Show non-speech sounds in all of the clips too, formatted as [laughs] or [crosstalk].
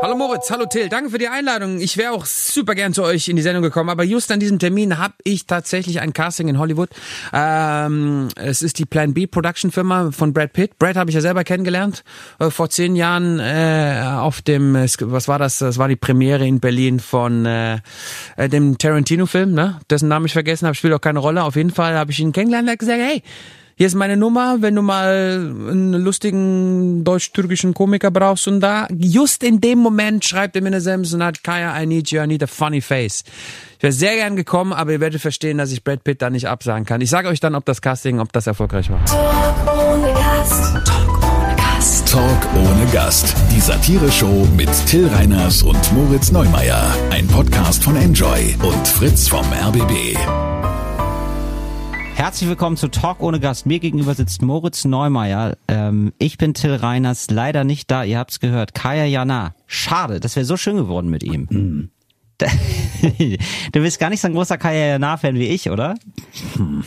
Hallo Moritz, hallo Till, danke für die Einladung. Ich wäre auch super gern zu euch in die Sendung gekommen, aber just an diesem Termin habe ich tatsächlich ein Casting in Hollywood. Ähm, es ist die Plan B Production Firma von Brad Pitt. Brad habe ich ja selber kennengelernt äh, vor zehn Jahren äh, auf dem, was war das? Das war die Premiere in Berlin von äh, äh dem Tarantino-Film, ne? Dessen Namen ich vergessen habe, spielt auch keine Rolle. Auf jeden Fall habe ich ihn kennengelernt und gesagt, hey, hier ist meine Nummer, wenn du mal einen lustigen deutsch-türkischen Komiker brauchst und da, just in dem Moment schreibt er mir eine Sems und hat, Kaya, I need you, I need a funny face. Ich wäre sehr gern gekommen, aber ihr werdet verstehen, dass ich Brad Pitt da nicht absagen kann. Ich sage euch dann, ob das Casting, ob das erfolgreich war. Talk ohne Gast. Talk ohne Gast. Talk ohne Gast. Die Satire-Show mit Till Reiners und Moritz Neumeier. Ein Podcast von Enjoy und Fritz vom RBB. Herzlich willkommen zu Talk ohne Gast. Mir gegenüber sitzt Moritz Neumeier. Ähm, ich bin Till Reiners, leider nicht da. Ihr habt's gehört. Kaya Jana. Schade, das wäre so schön geworden mit ihm. Mm. [laughs] du bist gar nicht so ein großer Kaya Jana-Fan wie ich, oder? Hm.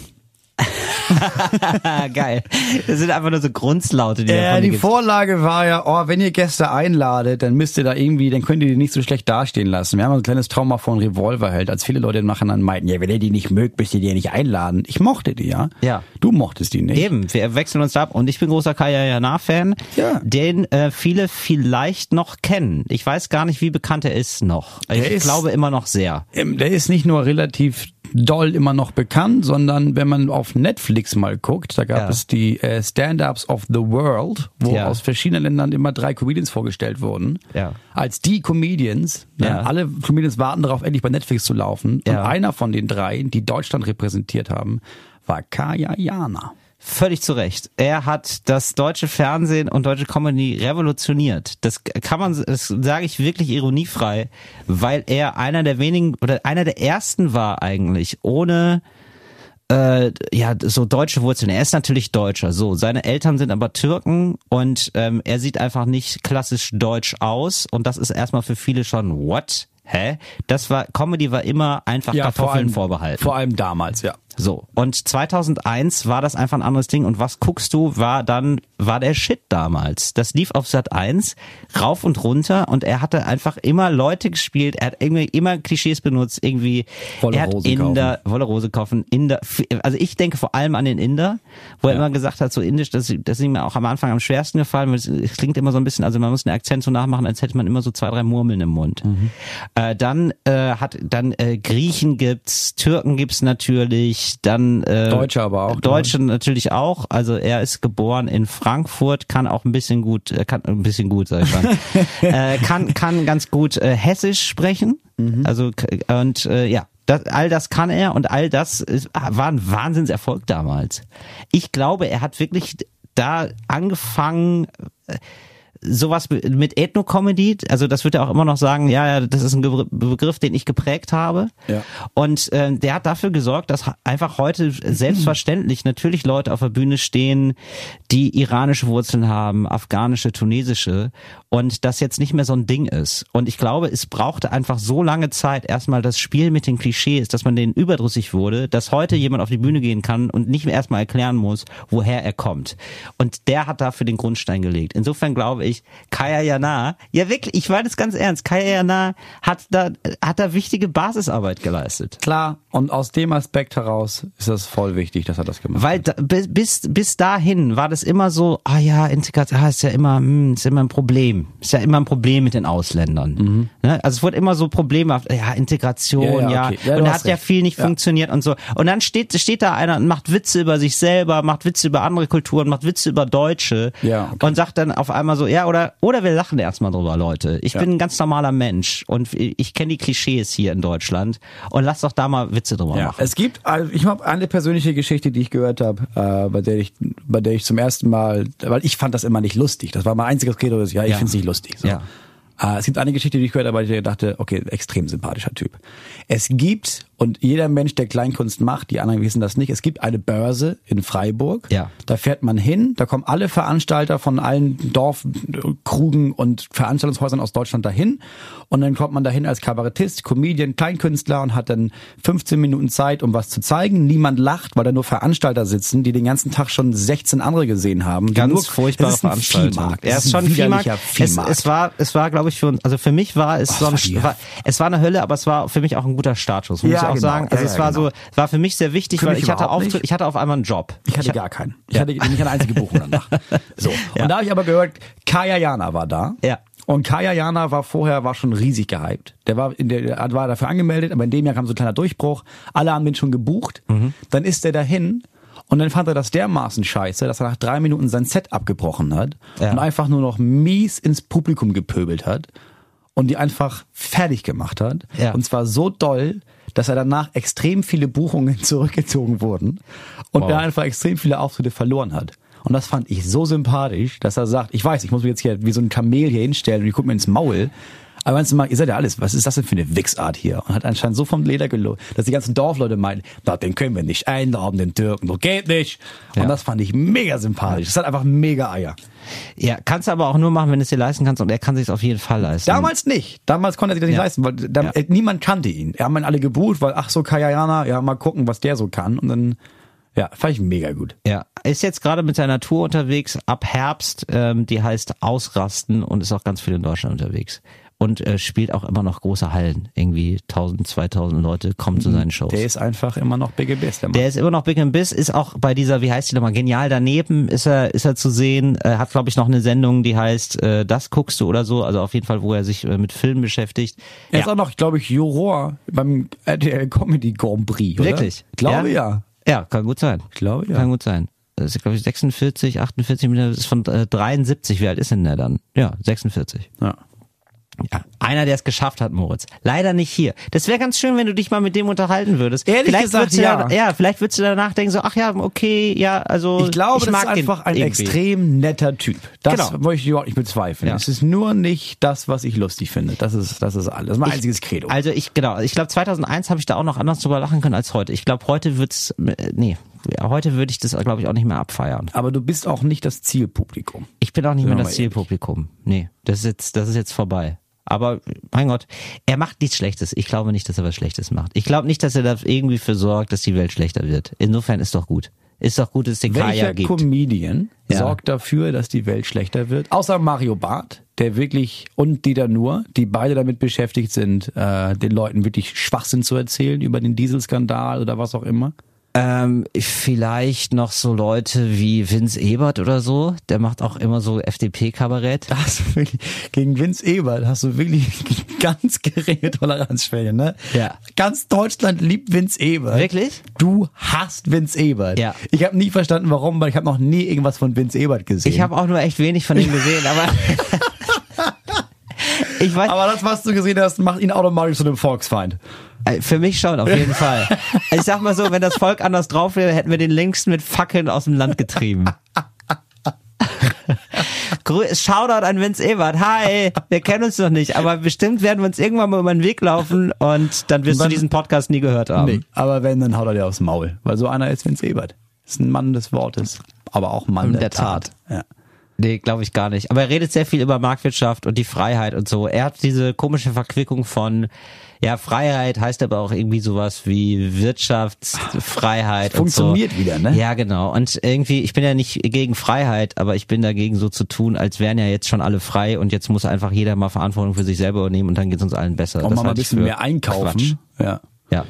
[laughs] Geil. Das sind einfach nur so Grundslaute. Die ja, die Vorlage war ja, oh, wenn ihr Gäste einladet, dann müsst ihr da irgendwie, dann könnt ihr die nicht so schlecht dastehen lassen. Wir haben ein kleines Trauma von Revolverheld, als viele Leute nachher dann meinten, ja, wenn ihr die nicht mögt, müsst ihr die ja nicht einladen. Ich mochte die, ja. Ja. Du mochtest die nicht. Eben, wir wechseln uns ab und ich bin großer Kaya Jana-Fan, ja. den äh, viele vielleicht noch kennen. Ich weiß gar nicht, wie bekannt er ist noch. Ich ist, glaube immer noch sehr. Der ist nicht nur relativ doll immer noch bekannt, sondern wenn man auf Netflix mal guckt, da gab ja. es die äh, Stand-Ups of the World, wo ja. aus verschiedenen Ländern immer drei Comedians vorgestellt wurden. Ja. Als die Comedians. Ne? Ja. Alle Comedians warten darauf, endlich bei Netflix zu laufen. Und einer von den drei, die Deutschland repräsentiert haben, war Kaya Jana. Völlig zu Recht. Er hat das deutsche Fernsehen und deutsche Comedy revolutioniert. Das kann man, das sage ich wirklich ironiefrei, weil er einer der wenigen oder einer der ersten war eigentlich, ohne äh, ja so deutsche Wurzeln. Er ist natürlich Deutscher. So, seine Eltern sind aber Türken und ähm, er sieht einfach nicht klassisch deutsch aus und das ist erstmal für viele schon what? Hä? Das war Comedy war immer einfach ja, Kartoffeln vor allem, vorbehalten. Vor allem damals, ja. So. Und 2001 war das einfach ein anderes Ding. Und was guckst du, war dann, war der Shit damals. Das lief auf Sat 1, rauf und runter. Und er hatte einfach immer Leute gespielt. Er hat irgendwie immer Klischees benutzt. Irgendwie, Wolle er hat Rose Inder, kaufen. Wolle Rose kaufen, Inder. Also ich denke vor allem an den Inder, wo er immer gesagt hat, so Indisch, das, das ist ihm auch am Anfang am schwersten gefallen. Es klingt immer so ein bisschen, also man muss den Akzent so nachmachen, als hätte man immer so zwei, drei Murmeln im Mund. Mhm. Äh, dann äh, hat, dann äh, Griechen gibt's, Türken gibt's natürlich, dann äh, Deutsche aber auch. Deutsche dann. natürlich auch. Also er ist geboren in Frankfurt, kann auch ein bisschen gut, äh, kann ein bisschen gut, sag ich mal, [laughs] äh, kann kann ganz gut äh, Hessisch sprechen. Mhm. Also und äh, ja, das, all das kann er und all das ist, war ein Wahnsinnserfolg damals. Ich glaube, er hat wirklich da angefangen. Äh, sowas mit Ethno-Comedy, also das wird er auch immer noch sagen, ja, ja, das ist ein Begriff, den ich geprägt habe. Ja. Und äh, der hat dafür gesorgt, dass einfach heute selbstverständlich natürlich Leute auf der Bühne stehen, die iranische Wurzeln haben, afghanische, tunesische und das jetzt nicht mehr so ein Ding ist. Und ich glaube, es brauchte einfach so lange Zeit erstmal das Spiel mit den Klischees, dass man denen überdrüssig wurde, dass heute jemand auf die Bühne gehen kann und nicht mehr erstmal erklären muss, woher er kommt. Und der hat dafür den Grundstein gelegt. Insofern glaube ich, ich, Kaya Jana, ja wirklich, ich meine das ganz ernst, Kaya Jana hat da, hat da wichtige Basisarbeit geleistet. Klar, und aus dem Aspekt heraus ist das voll wichtig, dass er das gemacht Weil hat. Weil bis, bis dahin war das immer so, ah ja, Integration, ah, ist ja immer, hm, ist immer ein Problem. Ist ja immer ein Problem mit den Ausländern. Mhm. Ne? Also es wurde immer so problemhaft, ja, Integration, ja. ja. Okay. ja und da hat ja viel nicht ja. funktioniert und so. Und dann steht, steht da einer und macht Witze über sich selber, macht Witze über andere Kulturen, macht Witze über Deutsche ja, okay. und sagt dann auf einmal so, ja, oder, oder wir lachen erstmal drüber, Leute. Ich ja. bin ein ganz normaler Mensch und ich kenne die Klischees hier in Deutschland und lass doch da mal Witze drüber ja. machen. Es gibt, also ich habe eine persönliche Geschichte, die ich gehört habe, äh, bei der ich, bei der ich zum ersten Mal, weil ich fand das immer nicht lustig. Das war mein einziges Credo, das ja, ich ja. finde es nicht lustig. So. Ja. Äh, es gibt eine Geschichte, die ich gehört habe, weil ich dachte, okay, extrem sympathischer Typ. Es gibt Und jeder Mensch, der Kleinkunst macht, die anderen wissen das nicht. Es gibt eine Börse in Freiburg. Ja. Da fährt man hin, da kommen alle Veranstalter von allen Dorfkrugen und Veranstaltungshäusern aus Deutschland dahin. Und dann kommt man dahin als Kabarettist, Comedian, Kleinkünstler und hat dann 15 Minuten Zeit, um was zu zeigen. Niemand lacht, weil da nur Veranstalter sitzen, die den ganzen Tag schon 16 andere gesehen haben. Ganz nur, furchtbare Veranstaltung. Viehmarkt. Er Es ist schon ein Viehmarkt. widerlicher Es, Viehmarkt. es war, es war, glaube ich, für uns, also für mich war es so ein, war es war eine Hölle, aber es war für mich auch ein guter muss Ja, auch genau. sagen. Also Ja, es war genau. so, war für mich sehr wichtig, Für weil ich hatte Auftritt, nicht. ich hatte auf einmal einen Job. Ich hatte gar keinen. Ich hatte nicht eine einzige Buchung danach. So. [laughs] Und da habe ich aber gehört, Kaya Jana war da. Ja. Und Kaya Jana war vorher, war schon riesig gehypt. Der war, in der war dafür angemeldet, aber in dem Jahr kam so ein kleiner Durchbruch. Alle haben den schon gebucht. Mhm. Dann ist er dahin. Und dann fand er das dermaßen scheiße, dass er nach drei Minuten sein Set abgebrochen hat Ja. und einfach nur noch mies ins Publikum gepöbelt hat und die einfach fertig gemacht hat. Ja. Und zwar so doll, dass er danach extrem viele Buchungen [laughs] zurückgezogen wurden und Wow. er einfach extrem viele Auftritte verloren hat. Und das fand ich so sympathisch, dass er sagt, ich weiß, ich muss mich jetzt hier wie so ein Kamel hier hinstellen und die gucken mir ins Maul. Aber meinst du mal, ihr seid ja alles, was ist das denn für eine Wichsart hier? Und hat anscheinend so vom Leder gelogen, dass die ganzen Dorfleute meinen, na, den können wir nicht einladen, den Türken, das geht nicht. Und Ja. das fand ich mega sympathisch. Das hat einfach mega Eier. Ja, kannst du aber auch nur machen, wenn du es dir leisten kannst und er kann sich auf jeden Fall leisten. Damals nicht. Damals konnte er sich das nicht Ja. leisten, weil da, Ja. niemand kannte ihn. Er haben ihn alle gebucht, weil, ach so, Kayayana, ja, mal gucken, was der so kann. Und dann, ja, fand ich mega gut. Ja, ist jetzt gerade mit seiner Tour unterwegs ab Herbst, ähm, die heißt Ausrasten und ist auch ganz viel in Deutschland unterwegs. Und äh, spielt auch immer noch große Hallen. Irgendwie 1000, 2000 Leute kommen zu seinen Shows. Der ist einfach immer noch Big Abyss, der Mann. Der ist immer noch Big Biss, ist auch bei dieser, wie heißt die nochmal, genial daneben, ist er, ist er zu sehen, äh, hat glaube ich noch eine Sendung, die heißt, äh, das guckst du oder so, also auf jeden Fall, wo er sich äh, mit Filmen beschäftigt. Er ist auch noch, glaube ich, Juror beim RTL Comedy Grand Prix, oder? Wirklich? Ich glaube ja. Ja, kann gut sein. Ich glaube ja. Kann gut sein. Das ist, glaube ich, 46, 48, das ist von äh, 73. Wie alt ist denn der dann? Ja, 46. ja. Ja, einer, der es geschafft hat, Moritz. Leider nicht hier. Das wäre ganz schön, wenn du dich mal mit dem unterhalten würdest. Ehrlich vielleicht gesagt, ja. Da, ja, vielleicht würdest du danach denken so, ach ja, okay, ja, also Ich glaube, ich das mag ist einfach ein irgendwie. extrem netter Typ. Das Genau. möchte ich überhaupt nicht bezweifeln. Ja. Es ist nur nicht das, was ich lustig finde. Das ist, das ist alles. Das ist mein Ich- einziges Credo. Also ich genau, ich glaube 2001 habe ich da auch noch anders drüber lachen können als heute. Ich glaube heute wird's äh, nee, ja, heute würde ich das glaube ich auch nicht mehr abfeiern. Aber du bist auch nicht das Zielpublikum. Ich bin auch nicht Sind mehr das mal ehrlich. Zielpublikum. Nee, das ist jetzt das ist jetzt vorbei. Aber mein Gott, er macht nichts Schlechtes. Ich glaube nicht, dass er was Schlechtes macht. Ich glaube nicht, dass er da irgendwie für sorgt, dass die Welt schlechter wird. Insofern ist doch gut. Ist doch gut, dass es den Kaya Welcher gibt. Comedian Ja. sorgt dafür, dass die Welt schlechter wird? Außer Mario Barth, der wirklich, und Dieter Nuhr, die beide damit beschäftigt sind, äh, den Leuten wirklich Schwachsinn zu erzählen über den Dieselskandal oder was auch immer. Ähm, vielleicht noch so Leute wie Vince Ebert oder so. Der macht auch immer so FDP-Kabarett. Hast gegen Vince Ebert hast du wirklich [laughs] ganz geringe Toleranzschwelle, ne? Ja. Ganz Deutschland liebt Vince Ebert. Wirklich? Du hasst Vince Ebert. Ja. Ich habe nie verstanden, warum, weil ich habe noch nie irgendwas von Vince Ebert gesehen. Ich habe auch nur echt wenig von ihm [laughs] gesehen, aber [laughs] ich weiß, aber das, was du gesehen hast, macht ihn automatisch zu einem Volksfeind. Äh, für mich schon auf jeden Fall. [laughs] Ich sag mal so, wenn das Volk anders drauf wäre, hätten wir den längst mit Fackeln aus dem Land getrieben. [laughs] Shoutout an Vince Ebert. Hi, wir kennen uns noch nicht, aber bestimmt werden wir uns irgendwann mal über den Weg laufen und dann wirst dann- du diesen Podcast nie gehört haben. Nee, aber wenn, dann haut er dir aufs Maul. Weil so einer ist Vince Ebert. Ist ein Mann des Wortes, aber auch Mann der, der Tat. Tat. Ja. Nee, glaube ich gar nicht. Aber er redet sehr viel über Marktwirtschaft und die Freiheit und so. Er hat diese komische Verquickung von, ja, Freiheit heißt aber auch irgendwie sowas wie Wirtschaftsfreiheit. und so. Funktioniert wieder, ne? Ja, genau. Und irgendwie, ich bin ja nicht gegen Freiheit, aber ich bin dagegen so zu tun, als wären ja jetzt schon alle frei und jetzt muss einfach jeder mal Verantwortung für sich selber übernehmen und dann geht es uns allen besser. Und Das mal ein bisschen mehr einkaufen. Quatsch. Ja. Ja.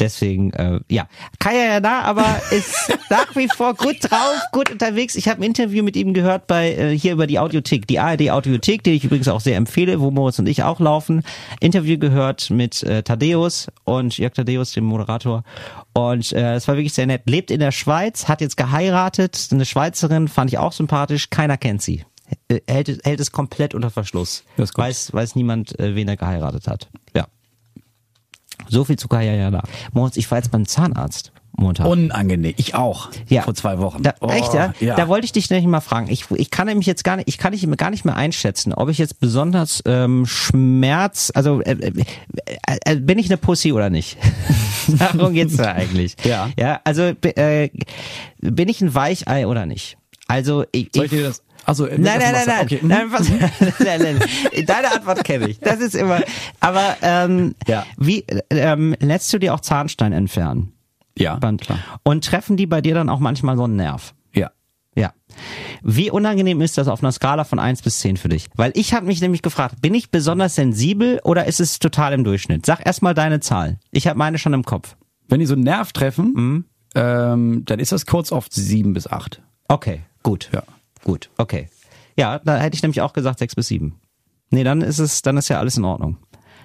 Deswegen, äh, ja. Kaya ja da, aber ist [laughs] nach wie vor gut drauf, gut unterwegs. Ich habe ein Interview mit ihm gehört bei äh, hier über die Audiothek, die ARD Audiothek, die ich übrigens auch sehr empfehle, wo Moritz und ich auch laufen. Interview gehört mit äh, Thaddeus und Jörg Thaddeus, dem Moderator. Und äh, es war wirklich sehr nett. Lebt in der Schweiz, hat jetzt geheiratet, eine Schweizerin, fand ich auch sympathisch. Keiner kennt sie. Äh, Hält, es- hält es komplett unter Verschluss. Weiß, weiß niemand, äh, wen er geheiratet hat. Ja. So viel zu Kaya Jana. Moritz, ich war jetzt beim Zahnarzt. Montag. Unangenehm. Ich auch. Ja. Vor zwei Wochen. Da, Oh, echt, ja? ja. Da wollte ich dich nämlich mal fragen. Ich, ich kann nämlich jetzt gar nicht, ich kann nicht, gar nicht mehr einschätzen, ob ich jetzt besonders ähm, Schmerz, also äh, äh, äh, bin ich eine Pussy oder nicht? [laughs] Darum geht's da eigentlich. [laughs] Ja. Ja, also äh, bin ich ein Weichei oder nicht? Also ich, Soll ich dir das? Also, Nein, nein, nein, nein. Okay. mhm. nein, was, [laughs] nein, nein. Deine Antwort kenne ich. Das ist immer. Aber ähm, Ja. wie ähm, lässt du dir auch Zahnstein entfernen? Ja, Band. klar. Und treffen die bei dir dann auch manchmal so einen Nerv? Ja. Ja. Wie unangenehm ist das auf einer Skala von 1 bis 10 für dich? Weil ich habe mich nämlich gefragt, bin ich besonders sensibel oder ist es total im Durchschnitt? Sag erstmal deine Zahl. Ich habe meine schon im Kopf. Wenn die so einen Nerv treffen, Mhm. ähm, dann ist das kurz auf sieben bis acht. Okay, gut. Ja. Gut, okay. Ja, da hätte ich nämlich auch gesagt 6 bis 7. Nee, dann ist es, dann ist ja alles in Ordnung.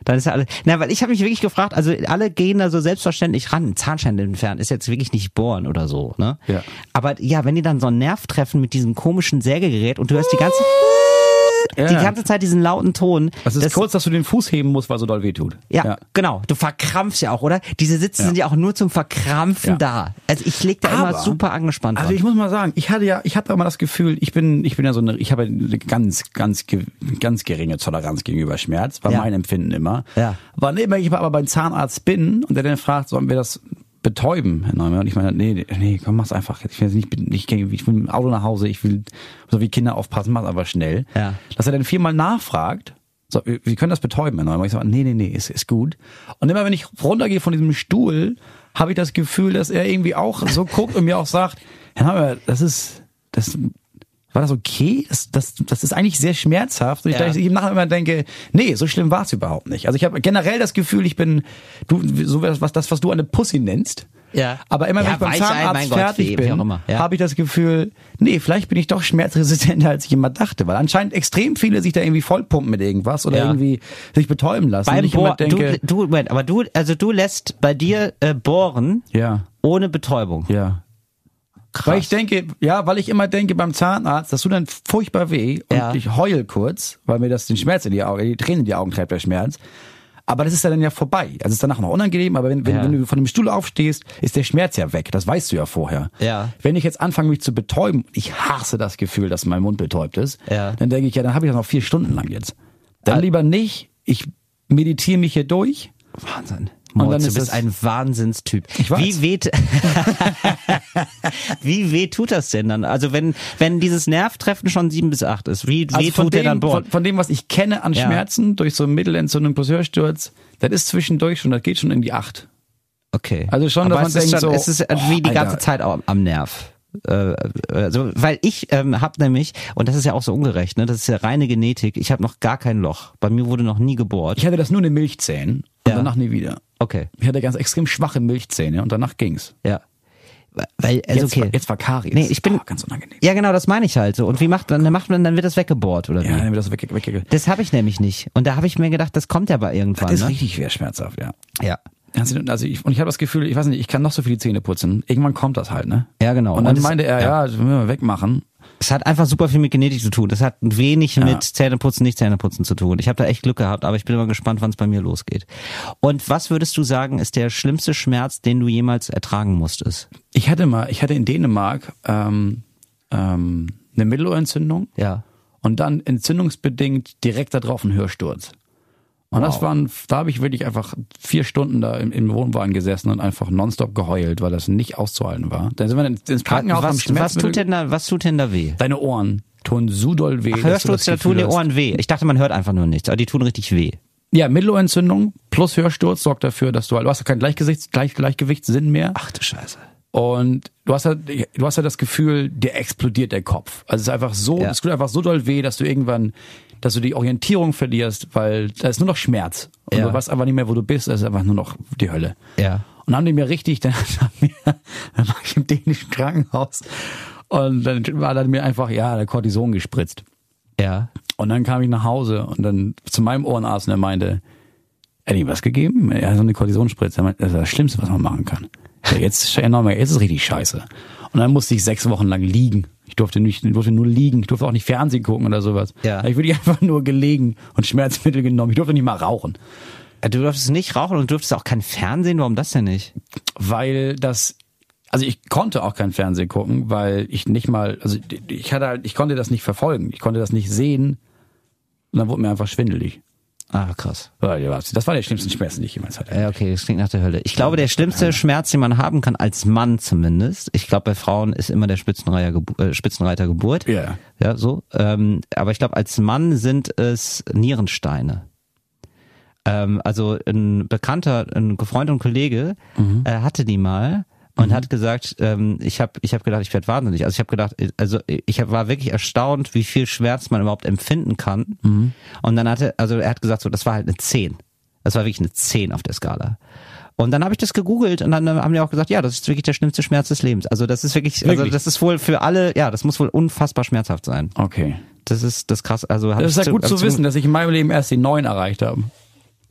Dann ist ja alles. Na, weil ich habe mich wirklich gefragt, also alle gehen da so selbstverständlich ran, Zahnstein entfernen, ist jetzt wirklich nicht bohren oder so, ne? Ja. Aber ja, wenn die dann so einen Nerv treffen mit diesem komischen Sägegerät und du hörst die [laughs] ganze die Ja. ganze Zeit diesen lauten Ton. Das ist kurz, dass du den Fuß heben musst, weil so doll weh tut. Ja, genau. Du verkrampfst ja auch, oder? Diese Sitze Ja. sind ja auch nur zum Verkrampfen Ja. da. Also ich leg da immer Aber- super angespannt Also ich muss mal sagen, ich hatte ja, ich hatte immer das Gefühl, ich bin, ich bin ja so eine, ich habe eine ganz, ganz, ganz geringe Toleranz gegenüber Schmerz, war Ja. mein Empfinden immer. Ja. Wann immer ich aber beim Zahnarzt bin und der dann fragt, sollen wir das betäuben, Herr Neumann? Und ich meine, nee, nee, komm, mach's einfach. Ich will nicht, ich, ich will mit dem Auto nach Hause, ich will so wie Kinder aufpassen, mach's einfach schnell. Ja. Dass er dann viermal nachfragt, so, wir wir können das betäuben, Herr Neumann. Ich sage, nee, nee, nee, ist, ist gut. Und immer wenn ich runtergehe von diesem Stuhl, habe ich das Gefühl, dass er irgendwie auch so guckt und mir auch sagt, Herr Neumann, das ist, das, war das okay? Das, das, das ist eigentlich sehr schmerzhaft. Und ich, Ja. ich im Nachhinein immer denke, nee, so schlimm war es überhaupt nicht. Also ich habe generell das Gefühl, ich bin, du, so was, das, was du eine Pussy nennst. Ja. Aber immer wenn Ja, ich beim Zahnarzt Gott, fertig bin, ja. habe ich das Gefühl, nee, vielleicht bin ich doch schmerzresistenter, als ich immer dachte. Weil anscheinend extrem viele sich da irgendwie vollpumpen mit irgendwas oder Ja. irgendwie sich betäuben lassen. Beim ich Bohr, denke, du, du, Moment, aber du, also du lässt bei dir äh, bohren ja, ohne Betäubung. ja. Weil ich denke, ja, weil ich immer denke beim Zahnarzt, das tut dann furchtbar weh und Ja. ich heul kurz, weil mir das den Schmerz in die Augen, die Tränen in die Augen treibt, der Schmerz. Aber das ist ja dann ja vorbei. Also es ist danach noch unangenehm, aber wenn, wenn, Ja. wenn du von dem Stuhl aufstehst, ist der Schmerz ja weg. Das weißt du ja vorher. Ja. Wenn ich jetzt anfange, mich zu betäuben, ich hasse das Gefühl, dass mein Mund betäubt ist, Ja. dann denke ich, ja, dann habe ich das noch vier Stunden lang jetzt. Dann lieber nicht. Ich meditiere mich hier durch. Wahnsinn. Und Moritz, du ist bist ein Wahnsinnstyp. Ich weiß. Wie weh, [laughs] wie weh tut das denn dann? Also wenn, wenn dieses Nervtreffen schon sieben bis acht ist, wie weh Also tut der dem, dann bohren? von, von dem, was ich kenne an Ja. Schmerzen durch so Mittelentzündung plus Hörsturz, das ist zwischendurch schon, das geht schon in die acht. Okay. Also schon, Aber dass man ist denkt schon, so, es ist oh, wie die ganze Alter. Zeit am, am Nerv. Also, weil ich ähm, habe nämlich, und das ist ja auch so ungerecht, ne, das ist ja reine Genetik, ich habe noch gar kein Loch. Bei mir wurde noch nie gebohrt. Ich hatte das nur in den Milchzähnen und Ja. danach nie wieder. Okay, Ich hatte ganz extrem schwache Milchzähne und danach ging's. ja. Weil, also Jetzt, okay. war, jetzt war Karies. Nee, ich bin- oh, ganz unangenehm. Ja, genau, das meine ich halt so. Und wie macht man, dann macht man, dann wird das weggebohrt, oder wie? Ja, dann wird das weg, weg. Das habe ich nämlich nicht. Und da habe ich mir gedacht, das kommt ja bei irgendwann. Das ist ne? richtig schwer schmerzhaft, ja. Ja. Also ich, und ich habe das Gefühl, ich weiß nicht, ich kann noch so viele Zähne putzen. Irgendwann kommt das halt, ne? Ja, genau. Und dann Und meinte er, ja, das müssen wir wegmachen. Es hat einfach super viel mit Genetik zu tun. Das hat wenig mit Zähneputzen, nicht Zähneputzen zu tun. Ich habe da echt Glück gehabt, aber ich bin immer gespannt, wann es bei mir losgeht. Und was würdest du sagen, ist der schlimmste Schmerz, den du jemals ertragen musstest? Ich hatte mal, ich hatte in Dänemark ähm, ähm, eine Mittelohrentzündung Ja. und dann entzündungsbedingt direkt da drauf ein Hörsturz. Und das waren, da habe ich wirklich einfach vier Stunden da im, im Wohnwagen gesessen und einfach nonstop geheult, weil das nicht auszuhalten war. Dann sind wir ins ins Krankenhaus am was, was tut denn da, was tut denn da weh? Deine Ohren tun so doll weh. dass du Hörsturz, das da tun die Ohren weh. Ich dachte, man hört einfach nur nichts, aber die tun richtig weh. Ja, Mittelohrentzündung plus Hörsturz sorgt dafür, dass du halt, du hast ja keinen Gleichgewichts, Gleich, Gleichgewichtssinn mehr. Ach du Scheiße. Und du hast ja, du hast ja das Gefühl, dir explodiert der Kopf. Also es ist einfach so, Ja. es tut einfach so doll weh, dass du irgendwann, dass du die Orientierung verlierst, weil da ist nur noch Schmerz. Und Ja. du weißt einfach nicht mehr, wo du bist, das ist einfach nur noch die Hölle. Ja. Und dann haben die mir richtig, [laughs] dann, dann war ich im dänischen Krankenhaus und dann war dann mir einfach, ja, der Cortison gespritzt. Ja. Und dann kam ich nach Hause und dann zu meinem Ohrenarzt und er meinte, er hat ihm was gegeben? Er hat so eine Kortisonspritze. Er meinte, das ist das Schlimmste, was man machen kann. Ja, jetzt, jetzt ist richtig scheiße. Und dann musste ich sechs Wochen lang liegen. Ich durfte nicht, ich durfte nur liegen. Ich durfte auch nicht Fernsehen gucken oder sowas. Ja. Ich wirklich [laughs] einfach nur gelegen und Schmerzmittel genommen. Ich durfte nicht mal rauchen. Du durftest nicht rauchen und durftest auch kein Fernsehen. Warum das denn nicht? Weil das also ich konnte auch kein Fernsehen gucken, weil ich nicht mal, also ich hatte halt, ich konnte das nicht verfolgen, ich konnte das nicht sehen und dann wurde mir einfach schwindelig. Ah, krass. Das war der schlimmste Schmerz, den ich jemals hatte. Ja, okay, das klingt nach der Hölle. Ich glaube, der schlimmste Schmerz, den man haben kann, als Mann zumindest, ich glaube, bei Frauen ist immer der Spitzenreiter, Gebu äh, Spitzenreiter Geburt. Ja. Ja, so. Ähm, aber ich glaube, als Mann sind es Nierensteine. Ähm, also ein Bekannter, ein Freund und Kollege äh, hatte die mal und hat gesagt, ähm, ich habe ich hab gedacht, ich werde wahnsinnig. Also ich habe gedacht, also ich hab, war wirklich erstaunt, wie viel Schmerz man überhaupt empfinden kann. Und dann hatte, also er hat gesagt, so, das war halt eine 10. Das war wirklich eine 10 auf der Skala. Und dann habe ich das gegoogelt und dann äh, haben die auch gesagt, ja, das ist wirklich der schlimmste Schmerz des Lebens. Also das ist wirklich, also Wirklich? das ist wohl für alle, ja, das muss wohl unfassbar schmerzhaft sein. Okay. Das ist das krass. Also Das ist ja gut also zu wissen, dass ich in meinem Leben erst die neun erreicht habe.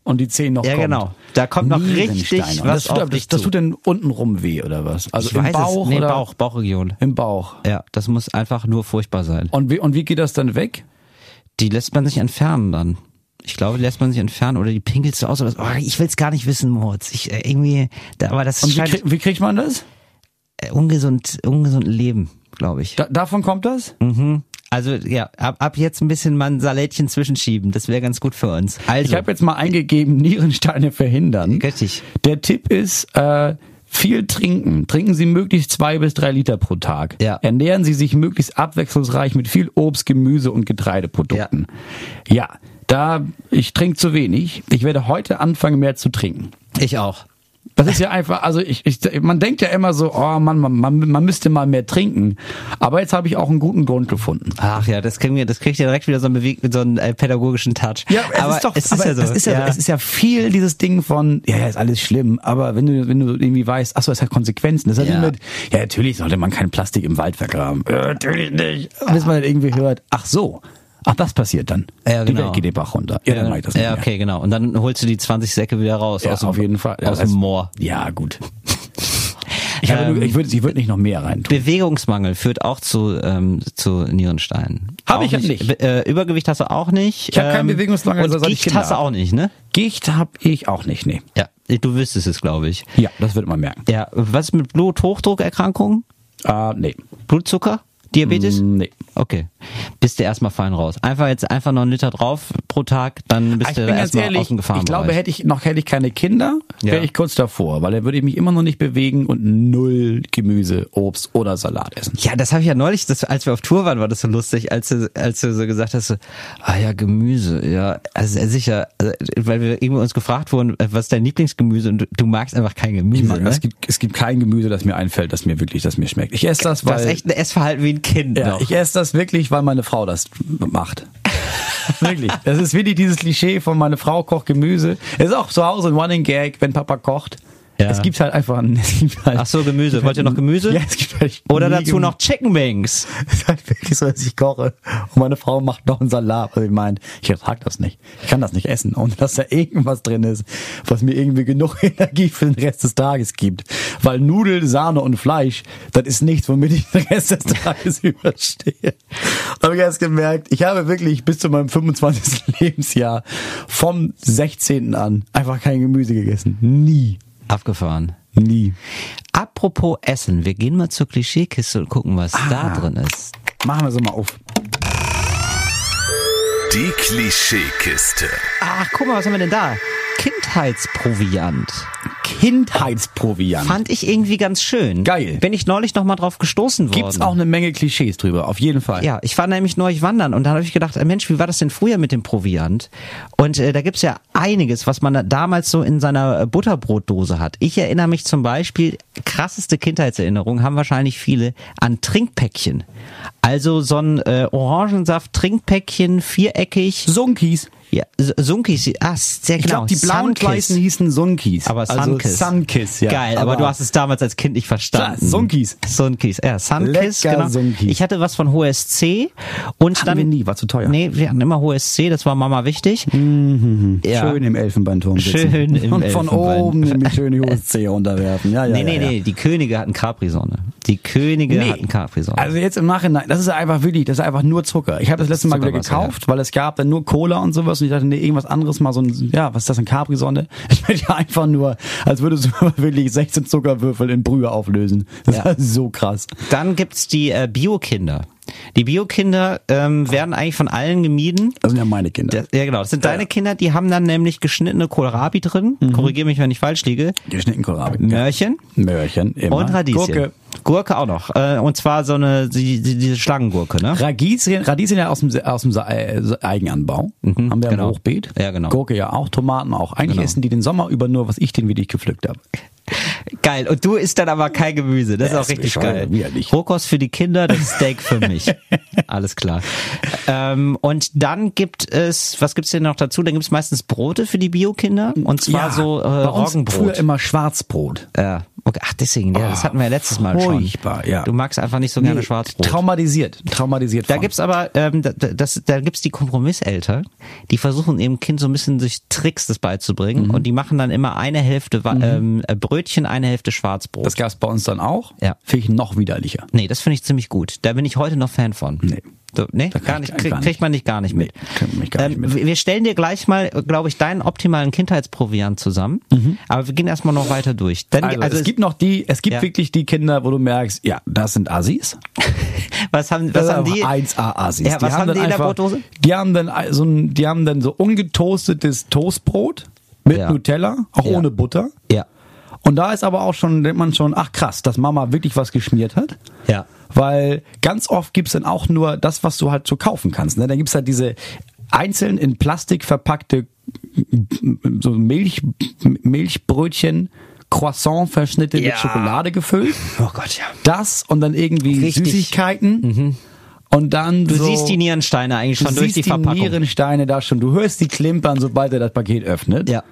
Und die zehn noch Ja, kommt. genau. Da kommt noch richtig was das, tut, auf das, dich das zu. tut denn untenrum weh oder was? Also ich im Bauch es, nee, oder Bauch, Bauchregion. im Bauch. Ja, das muss einfach nur furchtbar sein. Und wie, und wie geht das dann weg? Die lässt man sich entfernen dann. Ich glaube, die lässt man sich entfernen oder die pinkelst du aus oder so. Oh, ich will's gar nicht wissen, Moritz. Ich äh, irgendwie, da, aber das Und wie, scheint krieg, wie kriegt man das? äh, ungesund, ungesund Leben, glaube ich. Da, davon kommt das? Mhm. Also ja, ab, ab jetzt ein bisschen mal ein Salätchen zwischenschieben. Das wäre ganz gut für uns. Also, Ich habe jetzt mal eingegeben, Nierensteine verhindern. Richtig. Der Tipp ist, äh, viel trinken. Trinken Sie möglichst zwei bis drei Liter pro Tag. Ja. Ernähren Sie sich möglichst abwechslungsreich mit viel Obst, Gemüse und Getreideprodukten. Ja, da ich trinke zu wenig. Ich werde heute anfangen, mehr zu trinken. ich auch. Das ist ja einfach, also ich, ich man denkt ja immer so, oh Mann, man, man, man müsste mal mehr trinken. Aber jetzt habe ich auch einen guten Grund gefunden. Ach ja, das kriegen wir, das kriegt ja direkt wieder so einen, Beweg so einen äh, pädagogischen Touch. es aber ist doch, es ist ja so. Es ist ja, es ist ja viel dieses Ding von, ja, ja, ist alles schlimm, aber wenn du, wenn du irgendwie weißt, ach so, es hat Konsequenzen. Das hat Ja. ja. mit, ja, natürlich sollte man kein Plastik im Wald vergraben. Ja, natürlich nicht. Bis man dann irgendwie hört, ach so, ach, das passiert dann. Ja, Die genau. Welt geht den Bach runter. Ja, dann mach ich das nicht ja, okay, genau. Und dann holst du die 20 Säcke wieder raus. Ja, aus dem, auf jeden Fall. Aus dem Moor. Ja, gut. [laughs] Ich, habe Ähm, nur, ich würde ich würd nicht noch mehr rein tun. Bewegungsmangel führt auch zu, ähm, zu Nierensteinen. Hab Auch ich ja nicht. Äh, Übergewicht hast du auch nicht. Ich hab keinen Bewegungsmangel, Und ich Gicht hast du auch nicht, ne? Gicht habe ich auch nicht, nee. Ja, du wüsstest es, glaube ich. Ja, das wird man merken. Ja, was ist mit Bluthochdruckerkrankungen? Ah, nee. Blutzucker? Diabetes? Mm, Nee. Okay. Bist du erstmal fein raus. Einfach jetzt einfach noch einen Liter drauf pro Tag, dann bist Ah, Ich du erstmal ehrlich, aus dem ich Gefahrenbereich. glaube, hätte ich noch hätte ich keine Kinder, Ja. wäre ich kurz davor, weil dann würde ich mich immer noch nicht bewegen und null Gemüse, Obst oder Salat essen. Ja, das habe ich ja neulich, das, als wir auf Tour waren, war das so lustig, als du, als du so gesagt hast, so, ah ja, Gemüse, ja, also sicher, also, weil wir irgendwie uns gefragt wurden, äh, was ist dein Lieblingsgemüse und du, du magst einfach kein Gemüse, Ich mag, ne? es, gibt, es gibt kein Gemüse, das mir einfällt, das mir wirklich, das mir schmeckt. Ich esse das, du hast weil echt ein Essverhalten wie ein Kind ja, noch. ich esse das wirklich, weil meine Frau das macht. [laughs] wirklich. Das ist wirklich dieses Klischee von meine Frau kocht Gemüse. Ist auch zu Hause ein Running Gag, wenn Papa kocht. Ja. Es gibt halt einfach ein, [laughs] es gibt halt, Ach so, Gemüse. Wollt ihr noch Gemüse? Ja, es gibt halt Oder dazu Gemüse. noch Chicken Wings. [laughs] Es ist halt wirklich so, dass ich koche und meine Frau macht noch einen Salat. Also ich meint, ich ertrag das nicht. Ich kann das nicht essen, ohne dass da irgendwas drin ist, was mir irgendwie genug [laughs] Energie für den Rest des Tages gibt. Weil Nudeln, Sahne und Fleisch, das ist nichts, womit ich den Rest des Tages überstehe. Habe ich erst gemerkt, ich habe wirklich bis zu meinem 25. Lebensjahr vom 16. an einfach kein Gemüse gegessen. Nie. Abgefahren. Nie. Apropos Essen, wir gehen mal zur Klischeekiste und gucken, was da drin ist. Machen wir so mal auf. Die Klischeekiste. Ach, guck mal, was haben wir denn da? Kindheitsproviant. Kindheitsproviant. Fand ich irgendwie ganz schön. Geil. Bin ich neulich noch mal drauf gestoßen worden. Gibt's auch eine Menge Klischees drüber, auf jeden Fall. Ja, ich war nämlich neulich wandern und da habe ich gedacht, äh, Mensch, wie war das denn früher mit dem Proviant? Und äh, da gibt's ja einiges, was man da damals so in seiner äh, Butterbrotdose hat. Ich erinnere mich zum Beispiel, krasseste Kindheitserinnerungen haben wahrscheinlich viele an Trinkpäckchen. Also so ein äh, Orangensaft-Trinkpäckchen, viereckig. Sunkis. Ja, Sunkis, ah, sehr Ich genau. glaube, die blauen. Kleisen hießen Sunkis. Aber also Sunkiss. Sunkiss, ja. Geil, aber, du hast es damals als Kind nicht verstanden. Ja, Sunkies. Sunkies, ja, Sunkiss, Lecker genau. Sunkies. Ich hatte was von HSC und Hatten dann wir nie, war zu teuer. Nee, wir hatten immer HSC, das war Mama wichtig. Ja. Schön im Elfenbeinturm sitzen. Schön im [laughs] Und von oben mit schön die hohe Zehe runterwerfen. Ja, ja, Nee, nee, ja, ja. nee, die Könige hatten Capri-Sonne. Die Könige Nee. hatten Capri-Sonne. Also jetzt im Nachhinein, das ist einfach wirklich, das ist einfach nur Zucker. Ich habe das letzte Mal wieder gekauft, weil es gab dann nur Cola und sowas und ich dachte, nee, irgendwas anderes mal so ein, ja, was ist das, ein Capri-Sonne? [laughs] Ich werde ja einfach nur, als würdest du [laughs] wirklich 16 Zuckerwürfel in Brühe auflösen. Das Ja. ist so krass. Dann gibt's die äh, Bio-Kinder. Die Bio-Kinder ähm, werden eigentlich von allen gemieden. Das sind ja meine Kinder. Das, ja, genau. Das sind deine Kinder, die haben dann nämlich geschnittene Kohlrabi drin. Mhm. Korrigiere mich, wenn ich falsch liege. Geschnitten Kohlrabi. Möhrchen Möhrchen, immer. und Radieschen. Gurke. Gurke auch noch. Äh, und zwar so eine, die, die, diese Schlangengurke, ne? Radieschen, Radieschen ja aus dem, aus dem äh, Eigenanbau. Haben wir genau. im Hochbeet. Ja, genau. Gurke ja auch, Tomaten auch. Eigentlich Genau. essen die den Sommer über nur, was ich den wirklich gepflückt habe. Geil. Und du isst dann aber kein Gemüse. Das ist Ja, auch ist richtig bescheuert, geil. Rohkost für die Kinder, das Steak für mich. [laughs] Alles klar. Ähm, und dann gibt es, was gibt's denn noch dazu? Dann gibt's meistens Brote für die Bio-Kinder. Und zwar so äh, uns früher Roggenbrot. immer Schwarzbrot. Ja. Okay. Ach, deswegen, ja, das hatten wir ja letztes Mal schon. Furchtbar, ja. Du magst einfach nicht so gerne Nee, Schwarzbrot. Traumatisiert, traumatisiert. Da von. gibt's aber, ähm, da, das, da gibt's die Kompromisseltern, die versuchen ihrem Kind so ein bisschen durch Tricks das beizubringen Mhm. und die machen dann immer eine Hälfte Wa- ähm, äh, Brötchen, eine Hälfte Schwarzbrot. Das gab's bei uns dann auch. Ja. Finde ich noch widerlicher. nee, das finde ich ziemlich gut. Da bin ich heute noch Fan von. Nee. So, nee, Da gar ich nicht, gar krieg, nicht. kriegt man nicht gar nicht mit. Nee, gar nicht mit. wir- stellen dir gleich mal, glaube ich, deinen optimalen Kindheitsproviant zusammen. Aber wir gehen erstmal noch weiter durch. Dann, Also, es gibt noch die, es gibt Ja. wirklich die Kinder, wo du merkst, ja, das sind Assis. [laughs] was haben, was haben die? einfach 1A Assis. Ja, was haben dann die in der Brotdose? Die haben dann so ein, die haben dann so ungetoastetes Toastbrot mit Ja. Nutella, auch ohne Butter. Ja. Und da ist aber auch schon, denkt man schon, ach krass, dass Mama wirklich was geschmiert hat. Ja. Weil ganz oft gibt's dann auch nur das, was du halt so kaufen kannst. Ne? Dann gibt's halt diese einzeln in Plastik verpackte so Milch, Milchbrötchen, Croissant-Verschnitte Ja. mit Schokolade gefüllt. Oh Gott, ja. Das und dann irgendwie Richtig. Süßigkeiten. Und dann Du so, siehst die Nierensteine eigentlich du schon durch siehst die Verpackung. Nierensteine da schon. Du hörst die klimpern, sobald er das Paket öffnet. Ja.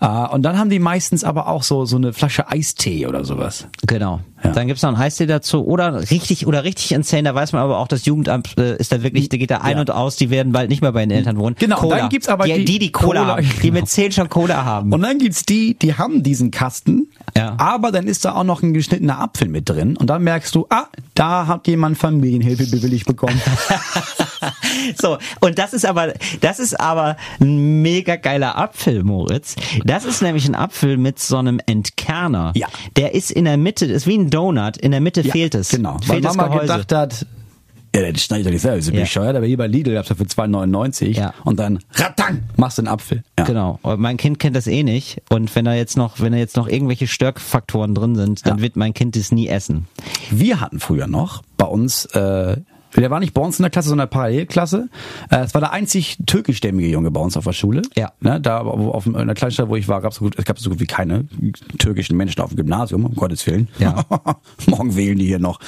Ah, und dann haben die meistens aber auch so, so eine Flasche Eistee oder sowas. Genau. Ja. Dann gibt's noch einen Eistee dazu oder richtig oder richtig insane, da weiß man aber auch, das Jugendamt äh, ist da wirklich, da geht da ein Ja. und aus, die werden bald nicht mehr bei den Eltern wohnen. Genau, Cola. dann gibt's aber die, die- die, die Cola, Cola, haben, die genau. mit zehn schon Cola haben. Und dann gibt's die, die haben diesen Kasten, Ja. aber dann ist da auch noch ein geschnittener Apfel mit drin. Und dann merkst du, ah, da hat jemand Familienhilfe bewilligt bekommen. [laughs] so, und das ist aber, das ist aber ein mega geiler Apfel, Moritz. Das ist nämlich ein Apfel mit so einem Entkerner. Ja. Der ist in der Mitte, ist wie ein Donut, in der Mitte fehlt es. Genau, weil Fehlt das Mama Gehäuse. gedacht hat, ja, das schneide ich doch nicht selber, ist ja. Ja. bescheuert, aber hier bei Lidl gab's ja für 2,99 Ja. und dann ratang, machst du einen Apfel. Ja. Genau. Und mein Kind kennt das eh nicht. Und wenn da jetzt noch, wenn da jetzt noch irgendwelche Störfaktoren drin sind, dann Ja. wird mein Kind das nie essen. Wir hatten früher noch bei uns, äh, der war nicht bei uns in der Klasse, sondern in der Parallelklasse. Äh, es war der einzig türkischstämmige Junge bei uns auf der Schule. Ja. Ne, da auf, in der Kleinstadt, wo ich war, gab es so, gut- es gab so gut wie keine türkischen Menschen auf dem Gymnasium, um Gottes Willen. Ja. [laughs] Morgen wählen die hier noch.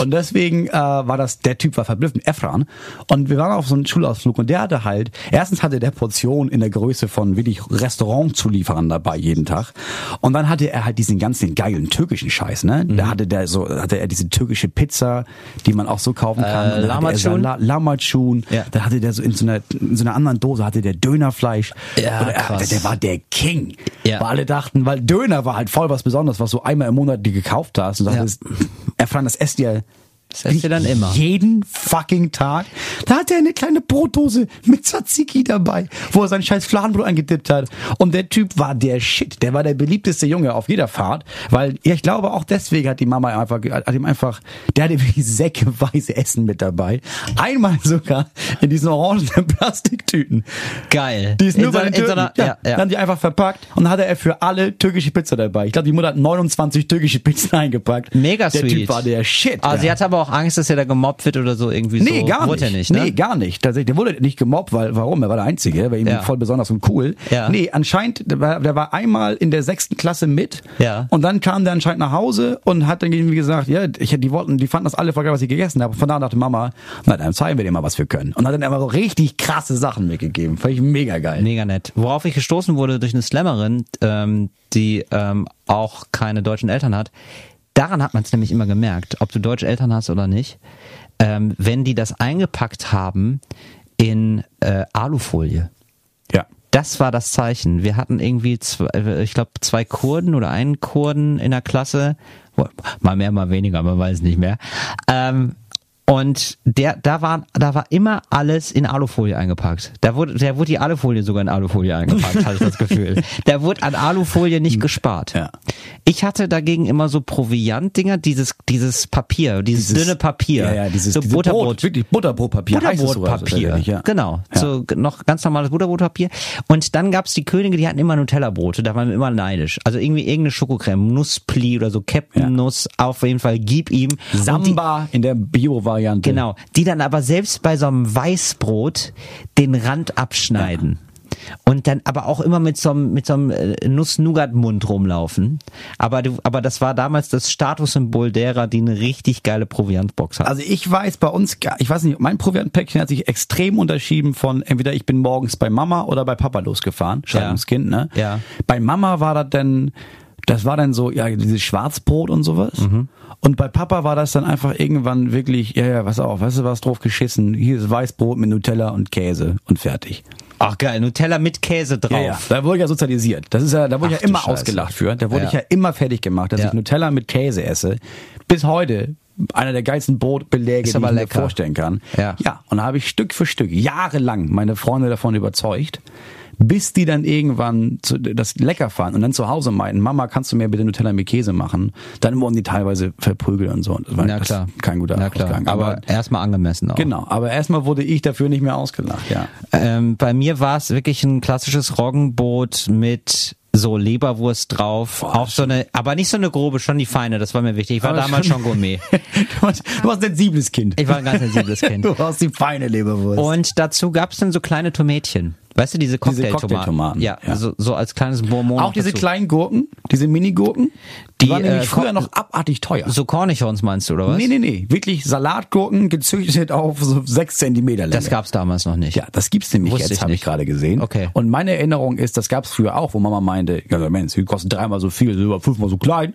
Und deswegen äh, war das, der Typ war verblüffend, Efran. Und wir waren auf so einem Schulausflug und der hatte halt, erstens hatte der Portion in der Größe von wirklich Restaurantzulieferern dabei jeden Tag. Und dann hatte er halt diesen ganzen geilen türkischen Scheiß, ne? Mhm. Da hatte der so, hatte er diese türkische Pizza, die man auch so kaufen kann. Und Lahmacun? Salat- Lahmacun. Ja. Da hatte der so in so einer, in so einer anderen Dose hatte der Dönerfleisch. Ja, Und er, krass. der war der King. Ja. Weil alle dachten, weil Döner war halt voll was Besonderes, was du einmal im Monat dir gekauft hast. Und Ja. dachtest, er fand, das esst ihr Das esst ihr dann immer. jeden fucking Tag. Da hat er eine kleine Brotdose mit Tzatziki dabei, wo er sein scheiß Fladenbrot eingedippt hat. Und der Typ war der Shit. Der war der beliebteste Junge auf jeder Fahrt. Weil, ja, ich glaube, auch deswegen hat die Mama einfach, hat ihm einfach, der hatte wirklich säckeweise Essen mit dabei. Einmal sogar in diesen orangenen [laughs] Plastiktüten. Geil. Die ist In nur so- bei den in so Türken. einer- ja, ja, ja. Dann die einfach verpackt und dann hatte er für alle türkische Pizza dabei. Ich glaube, die Mutter hat 29 türkische Pizzen [laughs] eingepackt. Mega der sweet. Typ war der Shit. Aber ja. sie hatte aber auch Angst, dass er da gemobbt wird oder so irgendwie Nee, so. gar Wurde nicht. er nicht, ne? Nee, gar nicht. Tatsächlich, der wurde nicht gemobbt, weil, warum? Er war der Einzige, er war irgendwie Ja. voll besonders und cool. Ja. Nee, anscheinend, der war, der war einmal in der sechsten Klasse mit. Ja. Und dann kam der anscheinend nach Hause und hat dann irgendwie gesagt, ja, ich, die wollten, die fanden das alle voll geil, was ich gegessen habe. Von da dachte Mama, na, dann zeigen wir dir mal, was wir können. Und hat dann aber so richtig krasse Sachen mitgegeben. Fand ich mega geil. Mega nett. Worauf ich gestoßen wurde durch eine Slammerin, ähm, die ähm, auch keine deutschen Eltern hat. Daran hat man es nämlich immer gemerkt, ob du deutsche Eltern hast oder nicht. Ähm, wenn die das eingepackt haben in äh, Alufolie. Ja. Das war das Zeichen. Wir hatten irgendwie, zwei, äh, ich glaube, zwei Kurden oder einen Kurden in der Klasse, Mal mehr, mal weniger, man weiß nicht mehr. Ähm, und der, da war, da war immer alles in Alufolie eingepackt. Da wurde, der wurde die Alufolie sogar in Alufolie eingepackt, hatte ich das [laughs] Gefühl. Der wurde an Alufolie nicht gespart. Ja. Ich hatte dagegen immer so Proviantdinger, dieses, dieses Papier, dieses, Dieses- dünne Papier. Ja, ja, dieses, so diese Butterbrot. Brot, wirklich Butterbrotpapier. Butterbrotpapier. tatsächlich, ja. Genau. Ja. So noch ganz normales Butterbrotpapier. Und dann gab's die Könige, die hatten immer Nutella-Brote. Da waren wir immer neidisch. Also irgendwie irgendeine Schokocreme, Nusspli oder so, Captain Nuss. Auf jeden Fall, gib ihm. Und die, Samba in der Bio-Variante. genau. Die dann aber selbst bei so einem Weißbrot den Rand abschneiden. Und dann aber auch immer mit so einem, mit so einem äh, Nuss-Nougat-Mund rumlaufen. Aber du, aber das war damals das Statussymbol derer, die eine richtig geile Proviantbox hatten. Also ich weiß bei uns, ich weiß nicht, mein Proviantpäckchen hat sich extrem unterschieden von entweder ich bin morgens bei Mama oder bei Papa losgefahren, Scheidungskind, ne? Ja. Bei Mama war das dann, das war dann so, ja, dieses Schwarzbrot und sowas. Und bei Papa war das dann einfach irgendwann wirklich, ja, ja, was auch, weißt du, was drauf geschissen? Hier ist Weißbrot mit Nutella und Käse und fertig. Ach geil, Nutella mit Käse drauf. Ja, ja. Da wurde ich ja sozialisiert. Das ist ja, da wurde Ach ich ja immer Scheiße. ausgelacht für. Da wurde Ja. ich ja immer fertig gemacht, dass ich Nutella mit Käse esse. Bis heute einer der geilsten Brotbeläge, Ist die ich mir lecker. vorstellen kann. Ja. ja. Und da habe ich Stück für Stück jahrelang meine Freunde davon überzeugt, bis die dann irgendwann zu, das lecker fanden und dann zu Hause meinten, Mama, kannst du mir bitte Nutella mit Käse machen? Dann wurden die teilweise verprügelt und so. Und das war Na klar. kein guter Na klar. Ausgang. Aber, Aber, erstmal angemessen auch. genau, aber erstmal wurde ich dafür nicht mehr ausgelacht, ja. Ähm, bei mir war es wirklich ein klassisches Roggenbrot mit so Leberwurst drauf. auch so eine, aber nicht so eine grobe, schon die feine, das war mir wichtig. Ich war damals schon- schon Gourmet. [laughs] Du warst, du warst ein sensibles Kind. Ich war ein ganz sensibles Kind. [laughs] Du warst die feine Leberwurst. Und dazu gab's dann so kleine Tomätchen. Weißt du, diese Cocktailtomaten. Cocktailtomaten, Ja, ja. So, so als kleines Bonbon. Auch diese dazu. kleinen Gurken, diese Mini-Gurken, die, Die, waren nämlich äh, früher noch abartig teuer. So Cornichons meinst du, oder was? Nee, nee, nee. Wirklich Salatgurken gezüchtet auf so sechs Zentimeter Länge. Das gab's damals noch nicht. ja, das gibt's nämlich Wusste jetzt, habe ich gerade gesehen. Okay. Und meine Erinnerung ist, das gab's früher auch, wo Mama meinte, ja Mensch, die kosten dreimal so viel, sind aber fünfmal so klein.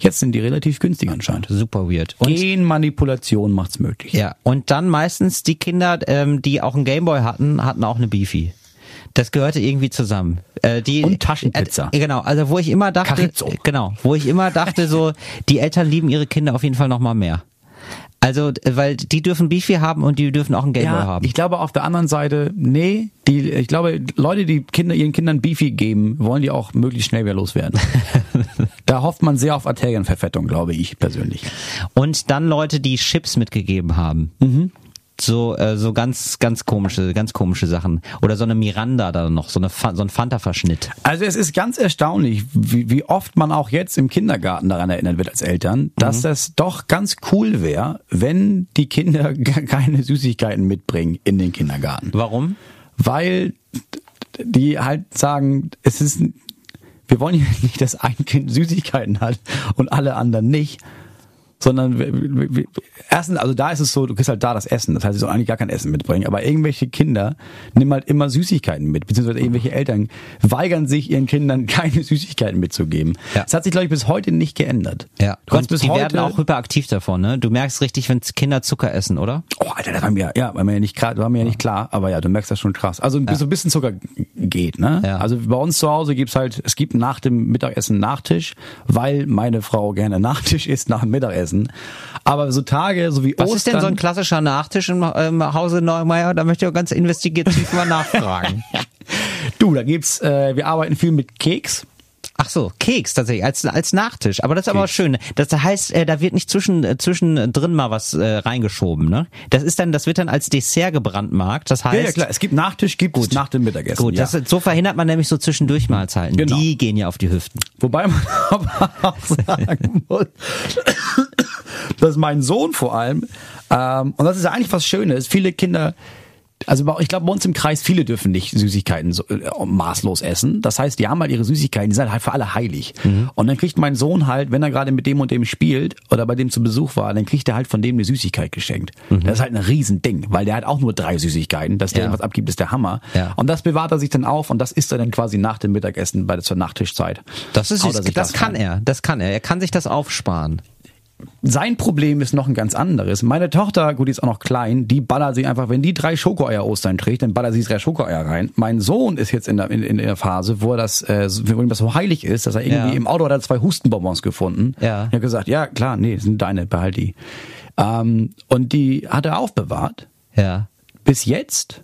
Jetzt sind die relativ günstig anscheinend. Super weird. Und Genmanipulation macht's möglich. Ja, und dann meistens die Kinder, ähm, die auch einen Gameboy hatten, hatten auch eine Beefy. Das gehörte irgendwie zusammen. Äh, die, Und Taschenpizza. Äh, genau, also wo ich immer dachte, Carrizzo. genau, wo ich immer dachte so, die Eltern lieben ihre Kinder auf jeden Fall noch mal mehr. Also, weil die dürfen Beefy haben und die dürfen auch einen Gameboy Ja, haben. ich glaube auf der anderen Seite, nee, die, ich glaube, Leute, die Kinder, ihren Kindern Beefy geben, wollen die auch möglichst schnell wieder loswerden. [laughs] da hofft man sehr auf Arterienverfettung, glaube ich persönlich. Und dann Leute, die Chips mitgegeben haben. Mhm. So, äh, so ganz, ganz komische, ganz komische Sachen. Oder so eine Miranda da noch, so, eine, so ein Fanta-Verschnitt. Also es ist ganz erstaunlich, wie, wie oft man auch jetzt im Kindergarten daran erinnert wird als Eltern, dass das doch ganz cool wäre, wenn die Kinder [laughs] keine Süßigkeiten mitbringen in den Kindergarten. Warum? Weil die halt sagen, es ist, wir wollen ja [laughs] nicht, dass ein Kind Süßigkeiten hat und alle anderen nicht. Sondern erstens, also da ist es so, du kriegst halt da das Essen, das heißt, sie sollen eigentlich gar kein Essen mitbringen. Aber irgendwelche Kinder nehmen halt immer Süßigkeiten mit, beziehungsweise irgendwelche Eltern weigern sich, ihren Kindern [laughs] keine Süßigkeiten mitzugeben. Ja. Das hat sich, glaube ich, bis heute nicht geändert. Ja, Du kannst bis die heute, werden auch hyperaktiv davon, ne? Du merkst richtig, wenn Kinder Zucker essen, oder? Oh, Alter, das war mir, ja, war mir ja nicht klar, war mir ja nicht klar, aber ja, du merkst das schon krass. Also so ein bisschen Zucker geht, ne? Ja. Also bei uns zu Hause gibt's halt, es gibt nach dem Mittagessen Nachtisch, weil meine Frau gerne Nachtisch isst nach dem Mittagessen. Aber so Tage, so wie Was Ostern. ist denn so ein klassischer Nachtisch im ähm, Hause Neumeier? Da möchte ich auch ganz investigativ mal nachfragen. [laughs] du, da gibt's, äh, wir arbeiten viel mit Keks. Ach so, Keks tatsächlich als als Nachtisch. Aber das ist aber auch schön. Das heißt, äh, da wird nicht zwischen äh, zwischen drin mal was äh, reingeschoben, ne? Das ist dann, das wird dann als Dessert gebrandmarkt. Das heißt, Ja, ja, klar, es gibt Nachtisch, gibt es nach dem Mittagessen. gut, ja. das, so verhindert man nämlich so zwischendurch Mahlzeiten. Genau. Die gehen ja auf die Hüften. Wobei man aber [laughs] auch sagen muss, dass mein Sohn vor allem, ähm, und das ist ja eigentlich was Schönes, viele Kinder, also ich glaube bei uns im Kreis, viele dürfen nicht Süßigkeiten so, äh, maßlos essen. Das heißt, die haben halt ihre Süßigkeiten, die sind halt für alle heilig. Und dann kriegt mein Sohn halt, wenn er gerade mit dem und dem spielt oder bei dem zu Besuch war, dann kriegt er halt von dem eine Süßigkeit geschenkt. Das ist halt ein Riesending, weil der hat auch nur drei Süßigkeiten. Dass der Ja. was abgibt, ist der Hammer. Ja. Und das bewahrt er sich dann auf und das isst er dann quasi nach dem Mittagessen bei der zur Nachtischzeit. Das ist sich das kann er, das kann er. Er kann sich das aufsparen. Sein Problem ist noch ein ganz anderes. Meine Tochter, gut, die ist auch noch klein, die ballert sich einfach, wenn die drei Schokoeier Ostern trägt, dann ballert sie drei Schokoeier rein. Mein Sohn ist jetzt in der, in, in der Phase, wo er das, äh, wo ihm das so heilig ist, dass er irgendwie Ja. im Auto hat er zwei Hustenbonbons gefunden. Ja. Er hat gesagt, ja klar, nee, das sind deine, behalt die. Ähm, und die hat er aufbewahrt. Ja. Bis jetzt.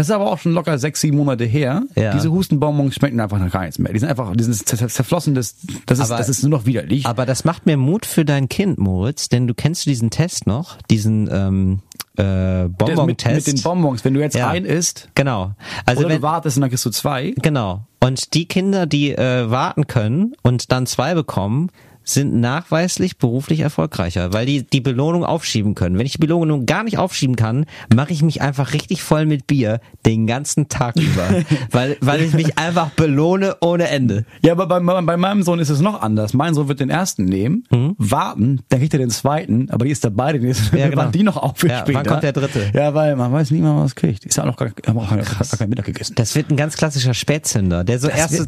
Das ist aber auch schon locker sechs, sieben Monate her. Ja. Diese Hustenbonbons schmecken einfach nach gar nichts mehr. Die sind einfach, die sind zer- zerflossen, das, das, ist, Aber- das ist nur noch widerlich. Aber das macht mir Mut für dein Kind, Moritz, denn du kennst diesen Test noch, diesen ähm, äh, Das mit, Bonbon-Test. mit den Bonbons, wenn du jetzt Ja. ein isst, Genau. Also oder wenn, du wartest und dann kriegst du zwei. Genau. Und die Kinder, die äh, warten können und dann zwei bekommen, sind nachweislich beruflich erfolgreicher, weil die die Belohnung aufschieben können. Wenn ich die Belohnung gar nicht aufschieben kann, mache ich mich einfach richtig voll mit Bier den ganzen Tag über, [laughs] weil weil ich mich einfach belohne ohne Ende. Ja, aber bei, bei meinem Sohn ist es noch anders. Mein Sohn wird den ersten nehmen, warten, dann kriegt er den zweiten, aber die ist dabei, den ist, Mhm. Ja, genau. die noch auf für Ja, wann später. kommt der dritte? Ja, weil man weiß nie, wann man was kriegt. Ist ja auch noch gar, haben auch gar, kein Mittag gegessen. Das wird ein ganz klassischer Spätzünder, der so Das erst so,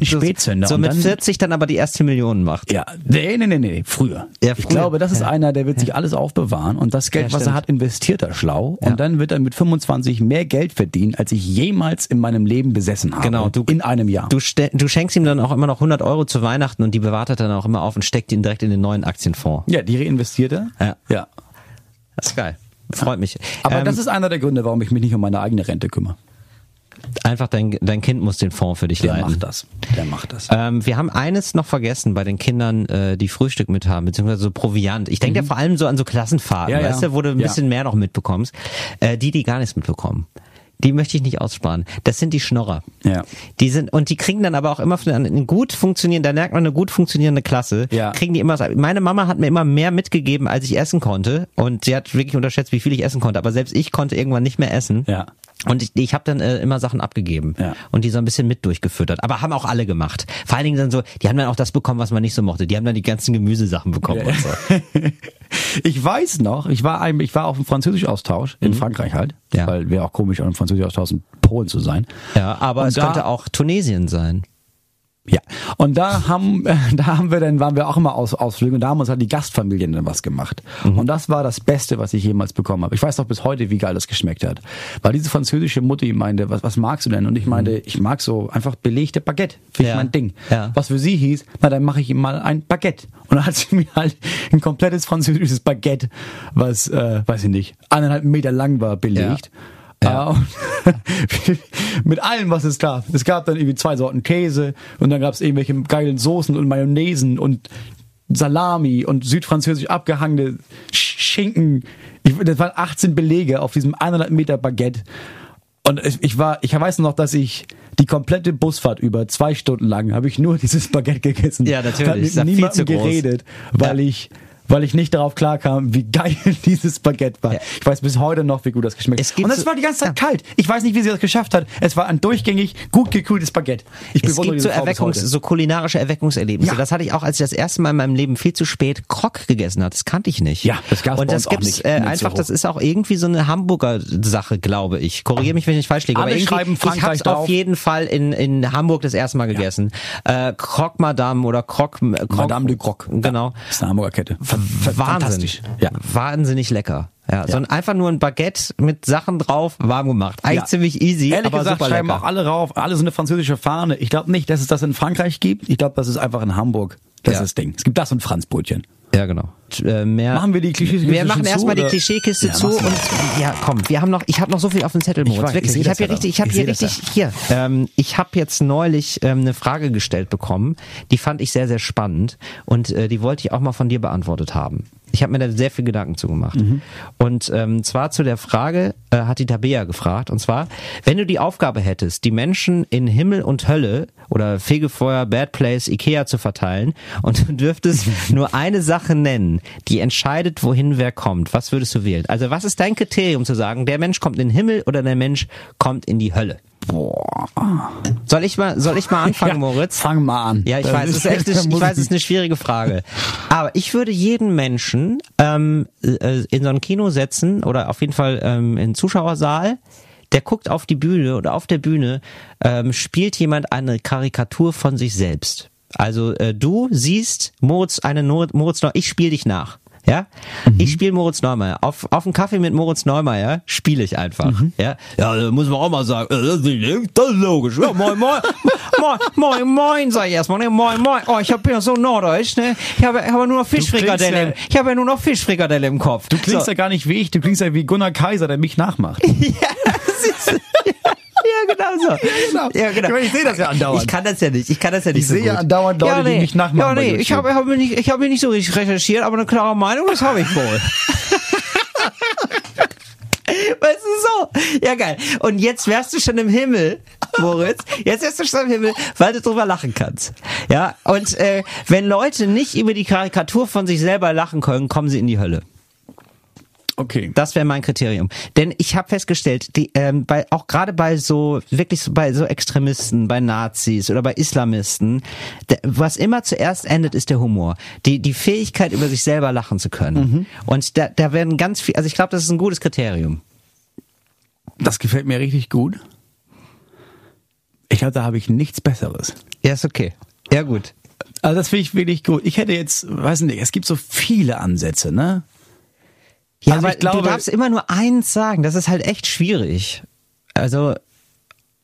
so mit dann- 40 dann aber die erste Million macht. Ja, nee, nee, nee, nee, früher. Ja, Ich früher. glaube, das ist Ja. einer, der wird sich alles aufbewahren und das Geld, Ja, was er hat, investiert er schlau und dann wird er mit 25 mehr Geld verdienen, als ich jemals in meinem Leben besessen habe. Genau, du- in einem Jahr. Du, du schenkst ihm dann auch immer noch 100 Euro zu Weihnachten und die bewahrt er dann auch immer auf und steckt ihn direkt in den neuen Aktienfonds. ja, die reinvestiert er. Ja. ja. Das ist geil. Freut mich. Aber Ähm, das ist einer der Gründe, warum ich mich nicht um meine eigene Rente kümmere. Einfach dein, dein Kind muss den Fonds für dich Der leiten. macht das. Der macht das. Ähm, wir haben eines noch vergessen bei den Kindern, äh, die Frühstück mit haben, beziehungsweise so Proviant. Ich denke ja vor allem so an so Klassenfahrten, Mhm. Ja, ja. weißt du, wo du ein Ja. bisschen mehr noch mitbekommst. Äh, die, die gar nichts mitbekommen. Die möchte ich nicht aussparen. Das sind die Schnorrer. Ja. Die sind, und die kriegen dann aber auch immer von eine gut funktionierende, da merkt man eine gut funktionierende Klasse, Ja. kriegen die immer, meine Mama hat mir immer mehr mitgegeben, als ich essen konnte. Und sie hat wirklich unterschätzt, wie viel ich essen konnte. Aber selbst ich konnte irgendwann nicht mehr essen. Ja. Und ich, ich habe dann äh, immer Sachen abgegeben Ja. und die so ein bisschen mit durchgefüttert. Aber haben auch alle gemacht. Vor allen Dingen dann so, die haben dann auch das bekommen, was man nicht so mochte. Die haben dann die ganzen Gemüsesachen bekommen und so. [laughs] Ich weiß noch, ich war ein, ich war auf einem Französisch-Austausch in Frankreich halt, Mhm. Ja. weil wäre auch komisch, auf einem Französisch-Austausch in Polen zu sein. Ja, aber Und es da- könnte auch Tunesien sein. Ja. Und da haben, [laughs] da haben wir dann, waren wir auch immer aus Ausflügen und da haben uns halt die Gastfamilien dann was gemacht. Mhm. Und das war das Beste, was ich jemals bekommen habe. Ich weiß noch bis heute, wie geil das geschmeckt hat. Weil diese französische Mutti meinte, was, was magst du denn? Und ich meinte, ich mag so einfach belegte Baguette. Finde Mhm. Ja. ich mein Ding. Ja. Was für sie hieß, na dann mache ich ihm mal ein Baguette. Und dann hat sie [laughs] mir halt ein komplettes französisches Baguette, was, äh, weiß ich nicht, eineinhalb Meter lang war, belegt. Ja. Und [laughs] mit allem, was es gab. Es gab dann irgendwie zwei Sorten Käse und dann gab es irgendwelche geilen Soßen und Mayonnaisen und Salami und südfranzösisch abgehangene Sch- Schinken. Ich, das waren 18 Belege auf diesem 100 Meter Baguette. Und ich, ich war, ich weiß noch, dass ich die komplette Busfahrt über zwei Stunden lang habe ich nur [laughs] dieses Baguette gegessen. Ja, natürlich. Und hab ja mit niemandem geredet, weil Ja. ich weil ich nicht darauf klarkam, wie geil [laughs] dieses Baguette war. Ja. Ich weiß bis heute noch, wie gut das geschmeckt Es hat. gibt Und es so- war die ganze Zeit kalt. Ich weiß nicht, wie sie das geschafft hat. Es war ein durchgängig gut gekühltes Baguette. Ich Es gibt so Erweckungs, so kulinarische Erweckungserlebnisse. Ja. Das hatte ich auch, als ich das erste Mal in meinem Leben viel zu spät Krok gegessen habe. Das kannte ich nicht. Ja, das gab's Und das gibt's nicht äh, in einfach. Das ist auch irgendwie so eine Hamburger Sache, glaube ich. Korrigiere mich, wenn ich nicht falsch liege. Alle aber schreiben ich Frankreich habe es auf drauf. jeden Fall in in Hamburg das erste Mal gegessen. Äh, Croque Madame oder Croque, äh, Madame de Croc. Genau. Das ist eine Hamburger Kette. Wahnsinn. Fantastisch. Ja. Wahnsinnig lecker. Ja, sondern einfach nur ein Baguette mit Sachen drauf, warm gemacht. Eigentlich Ja. ziemlich easy, Ehrlich aber gesagt super schreiben lecker. auch alle rauf, alle so eine französische Fahne. Ich glaube nicht, dass es das in Frankreich gibt. Ich glaube, das ist einfach in Hamburg. Das Ja. ist das Ding. Es gibt das und Franzbrötchen. Ja, genau. Äh, mehr Machen wir die Klischeekiste Wir machen erstmal die? Klischeekiste Ja, zu und mal. ja, komm, wir haben noch, ich habe noch so viel auf dem Zettel, Moritz, ich wirklich. Ich, das habe hier richtig, ich habe Ich hier richtig hier. Ähm, ich habe jetzt neulich ähm, eine Frage gestellt bekommen, die fand ich sehr sehr spannend und äh, die wollte ich auch mal von dir beantwortet haben. Ich habe mir da sehr viel Gedanken zugemacht. Mhm. Und ähm, zwar zu der Frage äh, hat die Tabea gefragt. Und zwar, wenn du die Aufgabe hättest, die Menschen in Himmel und Hölle oder Fegefeuer, Bad Place, Ikea zu verteilen und du dürftest [laughs] nur eine Sache nennen, die entscheidet, wohin wer kommt, was würdest du wählen? Also was ist dein Kriterium zu sagen, der Mensch kommt in den Himmel oder der Mensch kommt in die Hölle? Boah. Soll ich mal, soll ich mal [laughs] anfangen, Ja, Moritz? Fang mal an. Ja, ich Das weiß, es ist echt, [laughs] ich weiß, es ist eine schwierige Frage. Aber ich würde jeden Menschen ähm, äh, in so ein Kino setzen oder auf jeden Fall ähm, in einen Zuschauersaal. Der guckt auf die Bühne oder auf der Bühne ähm, spielt jemand eine Karikatur von sich selbst. Also äh, du siehst Moritz eine Moritz noch, ich spiele dich nach. Ja, ich spiele Moritz Neumeier. Auf, auf einen Kaffee mit Moritz Neumeier spiele ich einfach. Ja, ja, da muss man auch mal sagen, äh, das ist das ist logisch. Ja, moin, moin, [laughs] moin, moin, moin, sag ich erstmal. Ne? Moin, moin. Oh, ich hab ja so Norddeutsch, ne? Ich habe habe nur noch Fischfrikadelle. ja- Ich habe ja nur noch Fischfrikadelle im Kopf. Du klingst so. ja gar nicht wie ich, du klingst ja wie Gunnar Kaiser, der mich nachmacht. [laughs] Ja, [laughs] genau so. [laughs] genau. Ja, genau. Ich meine, ich sehe das ja andauernd. Ich kann das ja nicht. Ich kann das ja nicht Ich so sehe ja andauernd Leute, die mich nachmachen Ja, nee, ich habe hab mir nicht, ich habe mir nicht so richtig recherchiert, aber eine klare Meinung, das habe ich wohl. [laughs] Weißt du so? Ja, geil. Und jetzt wärst du schon im Himmel, Moritz. Jetzt wärst du schon im Himmel, weil du drüber lachen kannst. Ja, und äh, wenn Leute nicht über die Karikatur von sich selber lachen können, kommen sie in die Hölle. Okay. Das wäre mein Kriterium. Denn ich habe festgestellt, die, ähm, bei, auch gerade bei so, wirklich so, bei so Extremisten, bei Nazis oder bei Islamisten, der, was immer zuerst endet, ist der Humor. Die, die Fähigkeit, über sich selber lachen zu können. Und da, da werden ganz viel, also ich glaube, das ist ein gutes Kriterium. Das gefällt mir richtig gut. Ich glaube, da habe ich nichts Besseres. Ja, ist okay. Ja, gut. Also das finde ich wirklich gut. Ich hätte jetzt, weiß nicht, es gibt so viele Ansätze, ne? Ja, Also aber ich glaube- du darfst immer nur eins sagen. Das ist halt echt schwierig. Also,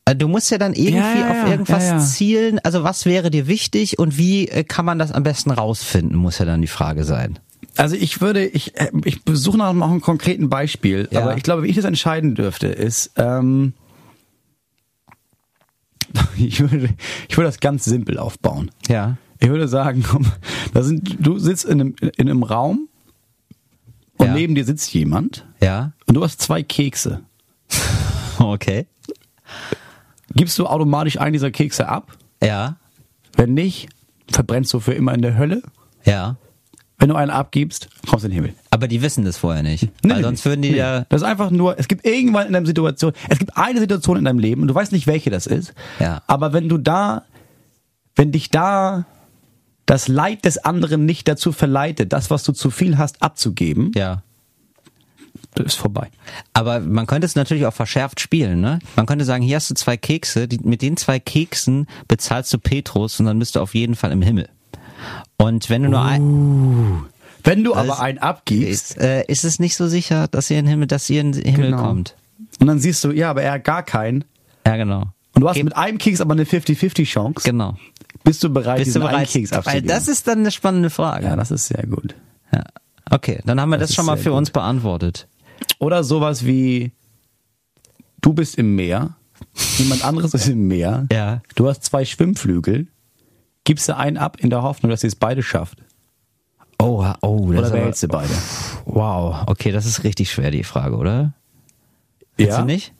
äh, du musst ja dann irgendwie Ja, ja, auf irgendwas ja, zielen. Also, was wäre dir wichtig und wie äh, kann man das am besten rausfinden, muss ja dann die Frage sein. Also ich würde, ich, äh, ich besuche noch noch ein konkreten Beispiel, aber ich glaube, wie ich das entscheiden dürfte, ist, ähm, [laughs] ich würde, ich würde das ganz simpel aufbauen. Ja. Ich würde sagen, komm, da sind, du sitzt in einem, in einem Raum und Ja. neben dir sitzt jemand Ja. und du hast zwei Kekse. [laughs] Okay. Gibst du automatisch einen dieser Kekse ab? Ja. Wenn nicht, verbrennst du für immer in der Hölle. Ja. Wenn du einen abgibst, kommst du in den Himmel. Aber die wissen das vorher nicht. Nee, weil sonst würden die Nee. ja. Das ist einfach nur, es gibt irgendwann in deiner Situation, es gibt eine Situation in deinem Leben und du weißt nicht, welche das ist. Ja. Aber wenn du da, wenn dich da das Leid des anderen nicht dazu verleitet, das, was du zu viel hast, abzugeben, Ja. ist vorbei. Aber man könnte es natürlich auch verschärft spielen, ne? Man könnte sagen, hier hast du zwei Kekse, die, mit den zwei Keksen bezahlst du Petrus und dann bist du auf jeden Fall im Himmel. Und wenn du nur ein, Wenn du aber einen abgibst ist, äh, ist es nicht so sicher, dass ihr in den Himmel, dass ihr in den Himmel Genau. kommt. und dann siehst du, ja, aber er hat gar keinen Ja, genau. und du hast Geb- mit einem Keks aber eine 50-50 Chance, Genau. Bist du bereit, Bist du bereit? Keks Weil abzugeben? das ist dann eine spannende Frage. ja, das ist sehr gut. Ja. Okay, dann haben wir das, Das schon mal für gut. uns beantwortet. Oder sowas wie, du bist im Meer, jemand anderes ist im Meer, [laughs] Ja. du hast zwei Schwimmflügel, gibst du einen ab in der Hoffnung, dass ihr es beide schafft. Oh, oh, das Oder behältst du beide? Wow, okay, das ist richtig schwer, die Frage, oder? Findest du nicht?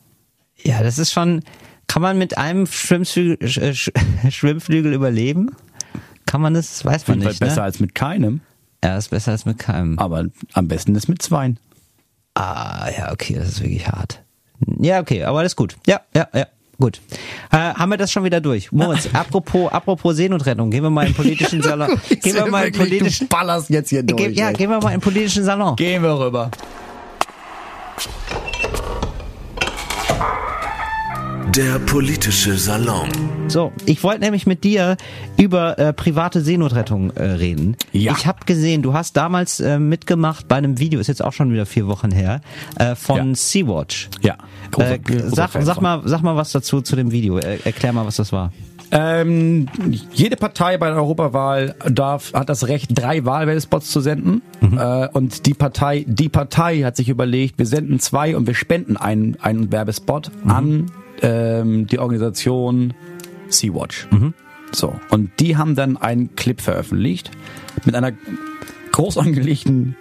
Ja, das ist schon. Kann man mit einem Schwimmflügel, Sch- Sch- [laughs] Schwimmflügel überleben? Kann man das? Weiß man nicht. besser Ne? als mit keinem, Ja, ist besser als mit keinem. aber am besten ist mit zweien. Ah, ja, okay, das ist wirklich hart. Ja, okay, aber alles gut. Ja, ja, ja. Gut. Äh, haben wir das schon wieder durch? Moritz, [laughs] apropos, apropos Seenotrettung, gehen wir mal in politischen [laughs] Salon. gehen wir mal in politischen. Du ballerst jetzt hier durch. Ge ja, ey. gehen wir mal in politischen Salon. Gehen wir rüber. Der politische Salon. So, ich wollte nämlich mit dir über äh, private Seenotrettung äh, reden. Ja. Ich habe gesehen, du hast damals äh, mitgemacht bei einem Video, ist jetzt auch schon wieder vier Wochen her, äh, von Ja. Sea-Watch. Ja. Großer- Äh, großer sag, Fan sag von. mal, sag mal was dazu zu dem Video. Er, erklär mal, was das war. Ähm, jede Partei bei der Europawahl darf, hat das Recht, drei Wahlwerbespots zu senden. Äh, und die Partei, die Partei hat sich überlegt, wir senden zwei und wir spenden einen, einen Werbespot an ähm, die Organisation Sea-Watch. So. Und die haben dann einen Clip veröffentlicht mit einer groß angelegten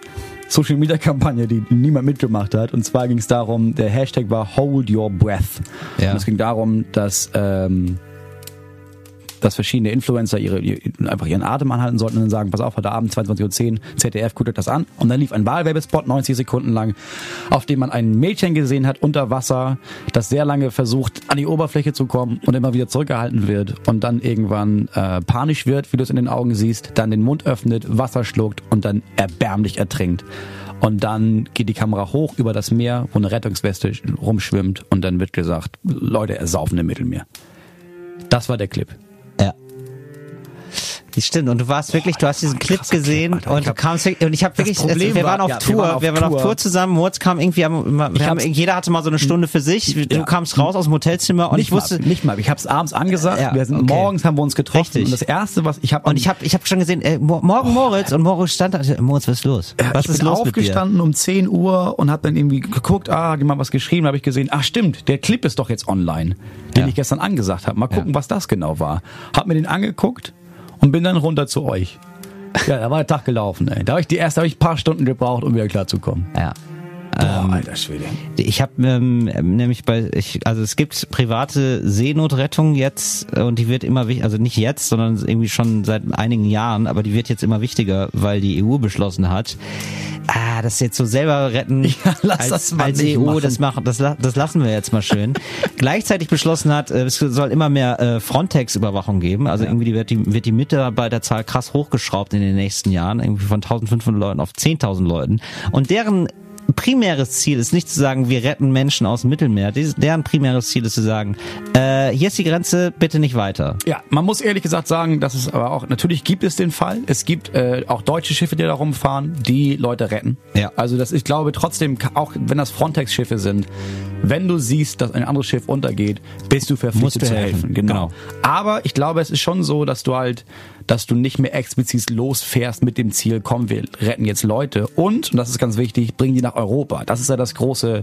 Social Media Kampagne, die niemand mitgemacht hat. Und zwar ging es darum, der Hashtag war Hold Your Breath. Ja. Und es ging darum, dass ähm, dass verschiedene Influencer ihre, ihre, einfach ihren Atem anhalten sollten und dann sagen, pass auf, heute Abend 22.10 Uhr, ZDF, guckt euch das an. Und dann lief ein Wahlwerbespot 90 Sekunden lang, auf dem man ein Mädchen gesehen hat unter Wasser, das sehr lange versucht, an die Oberfläche zu kommen und immer wieder zurückgehalten wird und dann irgendwann äh, panisch wird, wie du es in den Augen siehst, dann den Mund öffnet, Wasser schluckt und dann erbärmlich ertrinkt. Und dann geht die Kamera hoch über das Meer, wo eine Rettungsweste rumschwimmt und dann wird gesagt, Leute ersaufen im Mittelmeer. Das war der Clip. Stimmt, und du warst wirklich, du hast diesen Clip gesehen Alter. und Ich du kamst wirklich- und ich habe wirklich, Problem wir war- waren auf ja, wir Tour, waren auf wir waren auf Tour. Zusammen, Moritz kam irgendwie, wir haben, hab's- jeder hatte mal so eine Stunde für sich, du Ja. kamst raus aus dem Hotelzimmer und nicht ich wusste, mal, nicht mal. Ich habe es abends angesagt. Ja, wir sind okay. morgens haben wir uns getroffen. Richtig. Und das erste, was ich habe und ich habe ich hab schon gesehen, äh, mo- morgen Moritz und Moritz stand da, Moritz, was ist los? Was ich ist bin los mit dir? aufgestanden um 10 Uhr und habe dann irgendwie geguckt, ah, hat jemand was geschrieben, habe ich gesehen, ach stimmt, der Clip ist doch jetzt online, den ich gestern angesagt habe. Mal gucken, was das genau war. Hab mir den angeguckt und bin dann runter zu euch. Ja, da war der Tag gelaufen, ey. Da habe ich die erste, habe ich ein paar Stunden gebraucht, um wieder klarzukommen. Ja. Boah, alter Schwede. Ich habe ähm, nämlich bei, ich, also es gibt private Seenotrettung jetzt äh, und die wird immer wichtiger, also nicht jetzt, sondern irgendwie schon seit einigen Jahren, aber die wird jetzt immer wichtiger, weil die EU beschlossen hat, ah, das jetzt so selber retten [laughs] Ja, lass als, das mal als EU, machen. das machen, das, das lassen wir jetzt mal schön. [laughs] Gleichzeitig beschlossen hat, äh, es soll immer mehr äh, Frontex-Überwachung geben, also irgendwie die wird die wird die Mitarbeiterzahl krass hochgeschraubt in den nächsten Jahren, irgendwie von 1500 Leuten auf 10.000 Leuten und deren primäres Ziel ist nicht zu sagen, wir retten Menschen aus dem Mittelmeer. Deren primäres Ziel ist zu sagen, äh, hier ist die Grenze, bitte nicht weiter. Ja, man muss ehrlich gesagt sagen, dass es aber auch, natürlich gibt es den Fall, es gibt äh, auch deutsche Schiffe, die da rumfahren, die Leute retten. Ja. Also das, ich glaube trotzdem, auch wenn das Frontex-Schiffe sind, wenn du siehst, dass ein anderes Schiff untergeht, bist du verpflichtet du zu helfen. helfen. Genau. Genau. Aber ich glaube, es ist schon so, dass du halt, dass du nicht mehr explizit losfährst mit dem Ziel, komm, wir retten jetzt Leute und, und das ist ganz wichtig, bringen die nach Europa. Das ist ja das große,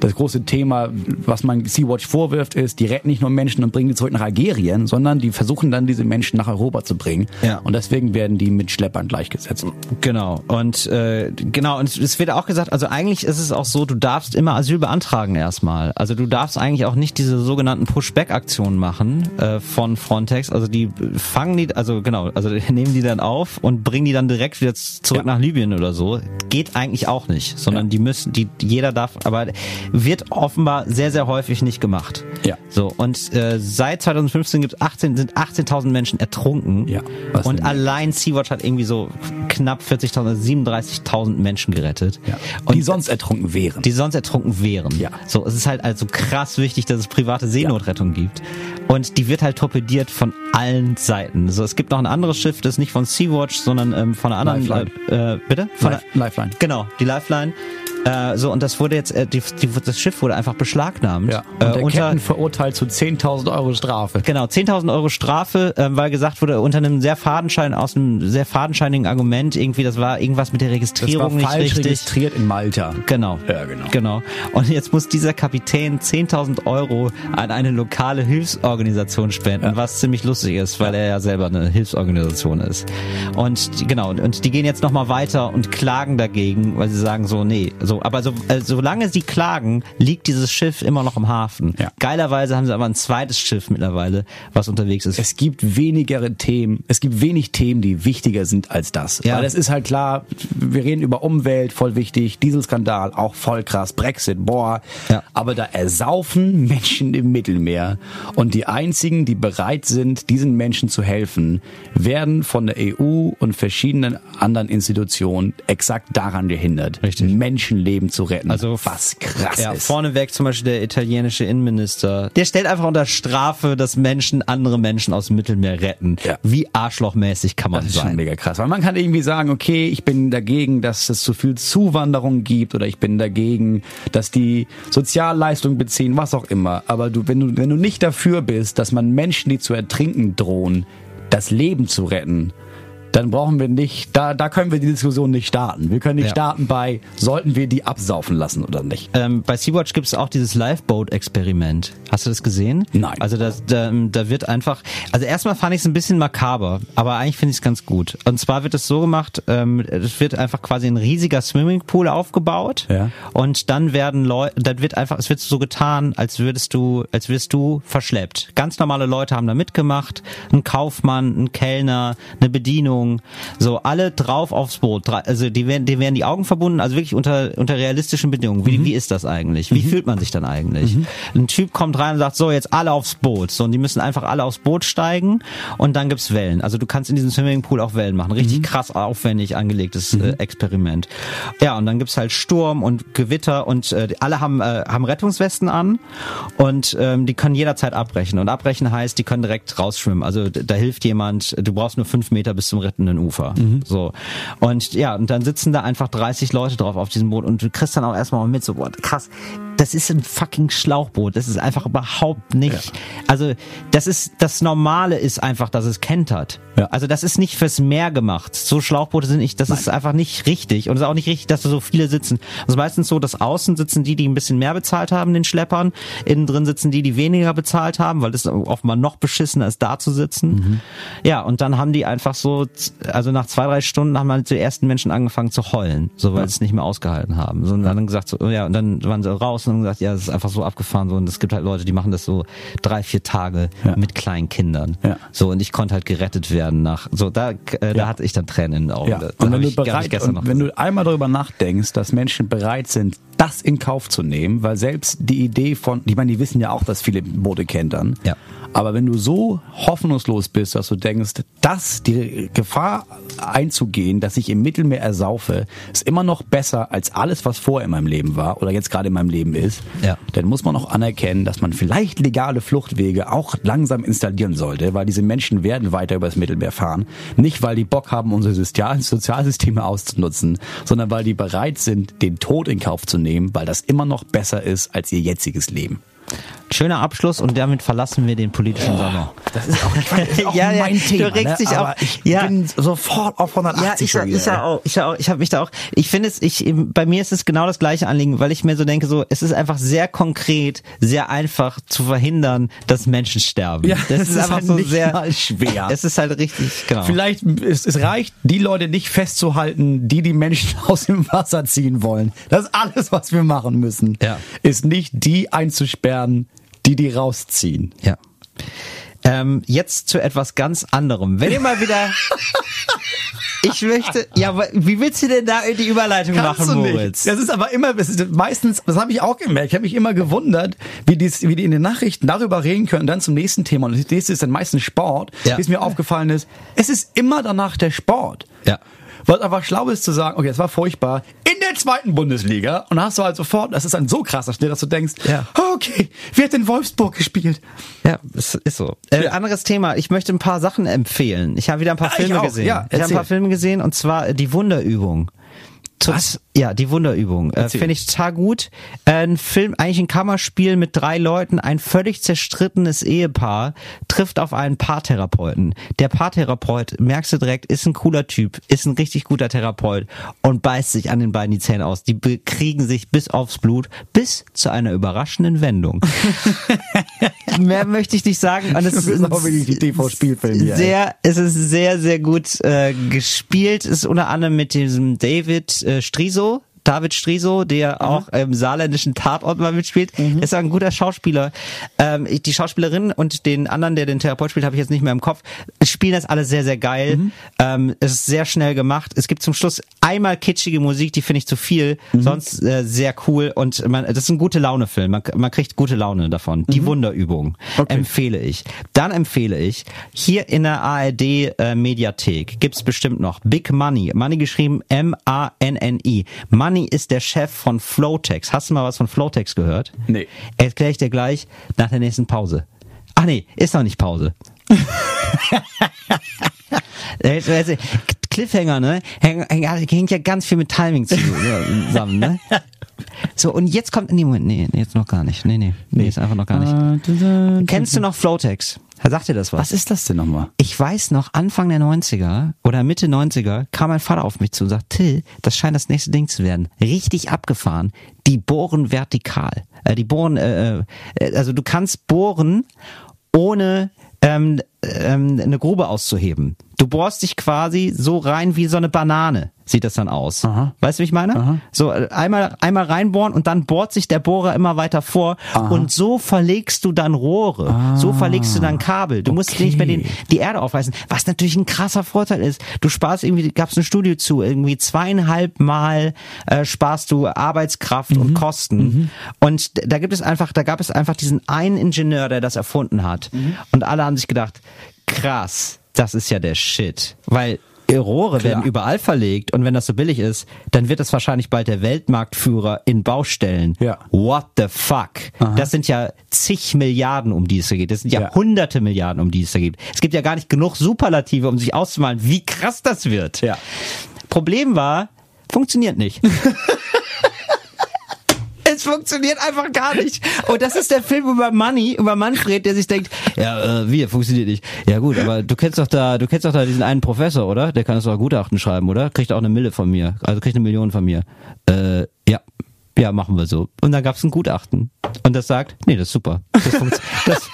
das große Thema, was man Sea-Watch vorwirft, ist, die retten nicht nur Menschen und bringen die zurück nach Algerien, sondern die versuchen dann diese Menschen nach Europa zu bringen. Ja. Und deswegen werden die mit Schleppern gleichgesetzt. Genau. Und äh, genau, und es- wird auch gesagt, also eigentlich ist es auch so, du darfst immer Asyl beantragen erstmal. Also du darfst eigentlich auch nicht diese sogenannten Pushback-Aktionen machen äh, von Frontex. Also die fangen die, also genau, also [laughs] nehmen die dann auf und bringen die dann direkt wieder zurück Ja. nach Libyen oder so. Geht eigentlich auch nicht, sondern Ja. die müssen, die jeder darf, aber wird offenbar sehr, sehr häufig nicht gemacht. Ja. So, und äh, seit 2015 gibt 18, sind 18.000 Menschen ertrunken. Ja, was Und allein Sea-Watch hat irgendwie so knapp 40.000, also 37.000 Menschen gerettet. Ja. Und die sonst ertrunken wären. die sonst ertrunken wären. Ja. So, es ist halt also krass wichtig, dass es private Seenotrettung gibt. Und die wird halt torpediert von allen Seiten. So, es gibt noch ein anderes Schiff, das ist nicht von Sea-Watch, sondern ähm, von einer anderen. Lifeline. Äh, äh, bitte? Von Life- Lifeline. Genau, die Lifeline. Äh, so, und das wurde jetzt, äh, die, die, das Schiff wurde einfach beschlagnahmt. ja. Und äh, der unter, Captain verurteilt zu 10.000 Euro Strafe. Genau, 10.000 Euro Strafe, ähm, weil gesagt wurde, unter einem sehr fadenschein, aus einem sehr fadenscheinigen Argument, irgendwie, das war irgendwas mit der Das war Registrierung nicht falsch richtig. registriert in Malta. Genau. Ja, genau. Genau. Und jetzt muss dieser Kapitän 10.000 Euro an eine lokale Hilfsorganisation spenden, Ja. was ziemlich lustig ist, weil er ja selber eine Hilfsorganisation ist. Und genau, und die gehen jetzt nochmal weiter und klagen dagegen, weil sie sagen so, nee, so, aber so, äh, solange sie klagen, liegt dieses Schiff immer noch im Hafen. Ja. Geilerweise haben sie aber ein zweites Schiff mittlerweile, was unterwegs ist. Es gibt wenigere Themen, es gibt wenig Themen, die wichtiger sind als das. Ja. Weil es ist halt klar, wir reden über Umwelt, voll wichtig, Dieselskandal, auch voll krass, Brexit, boah. Ja. Aber da ersaufen Menschen im Mittelmeer und die einzigen, die bereit sind, diesen Menschen zu helfen, werden von der EU und verschiedenen anderen Institutionen exakt daran gehindert, Richtig. Menschenleben zu retten. Also was krass ja, ist. vorneweg zum Beispiel der italienische Innenminister. Der stellt einfach unter Strafe, dass Menschen andere Menschen aus dem Mittelmeer retten. Ja. Wie arschlochmäßig kann man Das ist schon sein? mega krass. Weil man kann irgendwie sagen, okay, ich bin dagegen, dass es zu viel Zuwanderung gibt oder ich bin dagegen, dass die Sozialleistungen beziehen, was auch immer. Aber du, wenn du, wenn du nicht dafür bist, dass man Menschen, die zu ertrinken drohen, das Leben zu retten, dann brauchen wir nicht, da, da können wir die Diskussion nicht starten. Wir können nicht Ja. starten bei, sollten wir die absaufen lassen oder nicht. Ähm, bei Sea-Watch gibt es auch dieses Lifeboat-Experiment. Hast du das gesehen? Nein. Also das, da, da wird einfach, also erstmal fand ich es ein bisschen makaber, aber eigentlich finde ich es ganz gut. Und zwar wird es so gemacht, ähm, es wird einfach quasi ein riesiger Swimmingpool aufgebaut Ja. und dann werden Leute, dann wird einfach, es wird so getan, als würdest du, als wirst du verschleppt. Ganz normale Leute haben da mitgemacht, ein Kaufmann, ein Kellner, eine Bedienung, Bedingungen, so alle drauf aufs Boot. Also die werden, die werden die Augen verbunden, also wirklich unter unter realistischen Bedingungen. Wie, wie ist das eigentlich? Wie fühlt man sich dann eigentlich? Ein Typ kommt rein und sagt, so jetzt alle aufs Boot. So und die müssen einfach alle aufs Boot steigen und dann gibt's Wellen. Also du kannst in diesem Swimmingpool auch Wellen machen. Richtig krass aufwendig angelegtes äh, Experiment. Ja und dann gibt's halt Sturm und Gewitter und äh, alle haben äh, haben Rettungswesten an und ähm, die können jederzeit abbrechen. Und abbrechen heißt, die können direkt rausschwimmen. Also da hilft jemand, du brauchst nur fünf Meter bis zum rettenden Ufer. So. Und ja, und dann sitzen da einfach 30 Leute drauf auf diesem Boot und du kriegst dann auch erstmal mit, so, boah, krass, das ist ein fucking Schlauchboot. Das ist einfach überhaupt nicht. Also, das ist, das Normale ist einfach, dass es kentert. Ja. Also, das ist nicht fürs Meer gemacht. So Schlauchboote sind nicht, das ist einfach nicht richtig. Und es ist auch nicht richtig, dass da so viele sitzen. Es ist meistens so, dass außen sitzen die, die ein bisschen mehr bezahlt haben, den Schleppern. Innen drin sitzen die, die weniger bezahlt haben, weil das offenbar noch beschissener ist, da zu sitzen. Ja, und dann haben die einfach so, also nach zwei, drei Stunden haben halt die ersten Menschen angefangen zu heulen, so weil sie es nicht mehr ausgehalten haben. So, und dann gesagt, so, ja, und dann waren sie raus und haben gesagt, ja, es ist einfach so abgefahren so und es gibt halt Leute, die machen das so drei, vier Tage Ja. mit kleinen Kindern. Ja. So und ich konnte halt gerettet werden nach, so da, äh, da hatte ich dann Tränen in den Augen. Ja. Da, Und wenn du bereit, und wenn du einmal darüber nachdenkst, dass Menschen bereit sind, das in Kauf zu nehmen, weil selbst die Idee von, ich meine, die wissen ja auch, dass viele Boote kentern. Ja. Aber wenn du so hoffnungslos bist, dass du denkst, dass die Gefahr einzugehen, dass ich im Mittelmeer ersaufe, ist immer noch besser als alles, was vorher in meinem Leben war oder jetzt gerade in meinem Leben ist, Ja. dann muss man auch anerkennen, dass man vielleicht legale Fluchtwege auch langsam installieren sollte, weil diese Menschen werden weiter übers Mittelmeer fahren. Nicht, weil die Bock haben, unsere Sozial Sozialsysteme auszunutzen, sondern weil die bereit sind, den Tod in Kauf zu nehmen, weil das immer noch besser ist als ihr jetziges Leben. Schöner Abschluss und damit verlassen wir den politischen Salon. Das ist auch, [laughs] ist auch Ja, ja, mein du Thema. regst ne? dich auf. Ich Ja. bin sofort auf 180 Ja, ich, ich, ja auch. Ich, ja auch. ich habe mich da auch. Ich finde es, ich, bei mir ist es genau das gleiche Anliegen, weil ich mir so denke, so, es ist einfach sehr konkret, sehr einfach zu verhindern, dass Menschen sterben. Ja, das es ist ist einfach halt so sehr schwer. [laughs] Es ist halt richtig, genau. Vielleicht, es, es reicht, die Leute nicht festzuhalten, die die Menschen [laughs] aus dem Wasser ziehen wollen. Das ist alles, was wir machen müssen. Ja. Ist nicht die einzusperren, die die rausziehen. Ja. Ähm, jetzt zu etwas ganz anderem. Wenn ihr mal wieder. [laughs] ich möchte. Ja, wie willst du denn da die Überleitung machen, Moritz? Das ist aber immer, das ist meistens, das habe ich auch gemerkt. Ich habe mich immer gewundert, wie die, wie die in den Nachrichten darüber reden können, dann zum nächsten Thema. Und das nächste ist dann meistens Sport. Ja. Bis mir aufgefallen ist, es ist immer danach der Sport. Ja. Was einfach schlau ist zu sagen, okay, es war furchtbar, in der zweiten Bundesliga. Und hast du halt sofort, das ist ein so krasser Schnitt, dass du denkst, Ja. okay, wer hat in Wolfsburg gespielt? Ja, es ist so. Äh, anderes Thema. Ich möchte ein paar Sachen empfehlen. Ich habe wieder ein paar Ah, Filme gesehen. Ja, ich habe ein paar Filme gesehen und zwar die Wunderübung. Was? Ja, die Wunderübung. Äh. Finde ich total gut. Äh, ein Film, eigentlich ein Kammerspiel mit drei Leuten. Ein völlig zerstrittenes Ehepaar trifft auf einen Paartherapeuten. Der Paartherapeut, merkst du direkt, ist ein cooler Typ, ist ein richtig guter Therapeut und beißt sich an den beiden die Zähne aus. Die bekriegen sich bis aufs Blut, bis zu einer überraschenden Wendung. [laughs] [laughs] Mehr möchte ich nicht sagen. Und es ist wirklich TV-Spielfilm. Sehr, es ist sehr, sehr gut äh, gespielt. Es ist unter anderem mit diesem David äh, Striso. David Striso, der auch im saarländischen Tatort mal mitspielt, Mhm. ist ein guter Schauspieler. Ähm, die Schauspielerin und den anderen, der den Therapeut spielt, habe ich jetzt nicht mehr im Kopf, spielen das alle sehr, sehr geil. Mhm. Ähm, es ist sehr schnell gemacht. Es gibt zum Schluss einmal kitschige Musik, die finde ich zu viel, Mhm. sonst äh, sehr cool und man, das ist ein gute Laune-Film. Man, man kriegt gute Laune davon. Die Wunderübung Okay. empfehle ich. Dann empfehle ich, hier in der ARD äh, Mediathek gibt's bestimmt noch Big Money. Money geschrieben M-A-N-N-I. Money ist der Chef von Flowtex. Hast du mal was von Flowtex gehört? Nee. Erkläre ich dir gleich nach der nächsten Pause. Ach nee, ist noch nicht Pause. [laughs] Äh, Cliffhanger, ne? Häng- häng- Hängt ja ganz viel mit Timing zu- zusammen, ne? So, und jetzt kommt, nee, Moment, nee, nee, jetzt noch gar nicht. Nee, nee, nee, ist einfach noch gar nicht. Kennst du noch Flowtex? Sagt dir das was? Was ist das denn nochmal? Ich weiß noch, Anfang der 90er oder Mitte 90er kam mein Vater auf mich zu und sagt, Till, das scheint das nächste Ding zu werden. Richtig abgefahren. Die bohren vertikal. Äh, die bohren, äh, äh, also du kannst bohren, ohne ähm, ähm, eine Grube auszuheben. Du bohrst dich quasi so rein wie so eine Banane, sieht das dann aus. Aha. Weißt du, wie ich meine? Aha. So äh, einmal einmal reinbohren und dann bohrt sich der Bohrer immer weiter vor und so verlegst du dann Rohre. So verlegst du dann Kabel. Du musst Okay. nicht mehr den, die Erde aufreißen, was natürlich ein krasser Vorteil ist. Du sparst irgendwie, gab's ein Studio zu, irgendwie zweieinhalb Mal äh, sparst du Arbeitskraft und Kosten. Und d- da gibt es einfach, da gab es einfach diesen einen Ingenieur, der das erfunden hat. Und alle haben sich gedacht, krass, das ist ja der Shit. Weil Rohre werden überall verlegt und wenn das so billig ist, dann wird es wahrscheinlich bald der Weltmarktführer in Baustellen. Ja. What the fuck? Das sind ja zig Milliarden, um die es da geht. Das sind ja, Ja. hunderte Milliarden, um die es da geht. Es gibt ja gar nicht genug Superlative, um sich auszumalen, wie krass das wird. Ja. Problem war, funktioniert nicht. [laughs] Es funktioniert einfach gar nicht. Und das ist der Film über Money, über Manfred, der sich denkt, ja, äh, wie, funktioniert nicht. Ja gut, aber du kennst doch da, du kennst doch da diesen einen Professor, oder? Der kann uns doch Gutachten schreiben, oder? Kriegt auch eine Mille von mir. Also kriegt eine Million von mir. Äh, ja. Ja, machen wir so. Und dann gab's ein Gutachten. Und das sagt, nee, das ist super. Das, funkt, das,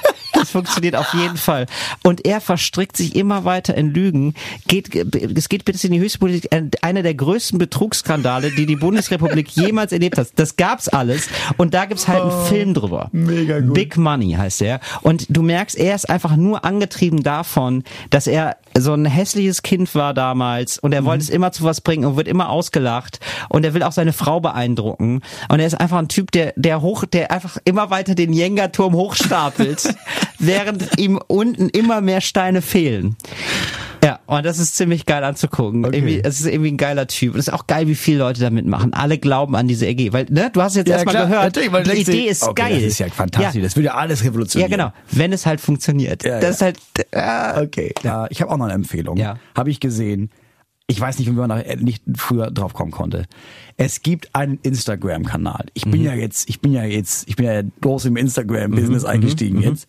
das funktioniert auf jeden Fall. Und er verstrickt sich immer weiter in Lügen. Geht, es geht bis in die höchste Politik. Einer der größten Betrugsskandale, die die Bundesrepublik [laughs] jemals erlebt hat. Das gab's alles. Und da gibt's halt einen Film drüber. mega gut. Big Money heißt er. Und du merkst, er ist einfach nur angetrieben davon, dass er so ein hässliches Kind war damals und er wollte es immer zu was bringen und wird immer ausgelacht und er will auch seine Frau beeindrucken und er ist einfach ein Typ, der der hoch, der einfach immer weiter den Jenga-Turm hochstapelt, [laughs] während ihm unten immer mehr Steine fehlen. [laughs] Ja, und das ist ziemlich geil anzugucken. Okay. Irgendwie, es ist irgendwie ein geiler Typ. Und es ist auch geil, wie viele Leute da mitmachen. Alle glauben an diese EG. Weil, ne, du hast jetzt erstmal gehört, natürlich, weil die Idee ist okay, geil. Das ist ja fantastisch. Das würde ja alles Ja, revolutionieren. genau. Wenn es halt funktioniert. Ja, das ist ja. halt, äh, Okay, ja, ich habe auch noch eine Empfehlung. Ja. Habe ich gesehen. Ich weiß nicht, wie man da nicht früher drauf kommen konnte. Es gibt einen Instagram-Kanal. Ich bin ja jetzt, ich bin ja jetzt, ich bin ja groß im Instagram-Business eingestiegen jetzt.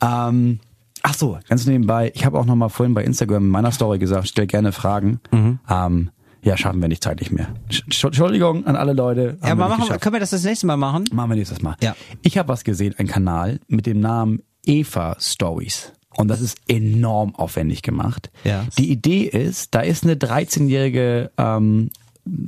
Ähm, ach so, ganz nebenbei. Ich habe auch noch mal vorhin bei Instagram in meiner Story gesagt, stell gerne Fragen. Ähm, ja, schaffen wir nicht zeitlich mehr. Sch- Entschuldigung an alle Leute. ja, haben wir machen, können wir das das nächste Mal machen? Machen wir nächstes Mal. Ja. Ich habe was gesehen, ein Kanal mit dem Namen Eva Stories. Und das ist enorm aufwendig gemacht. Ja. Die Idee ist, da ist eine 13-jährige ähm,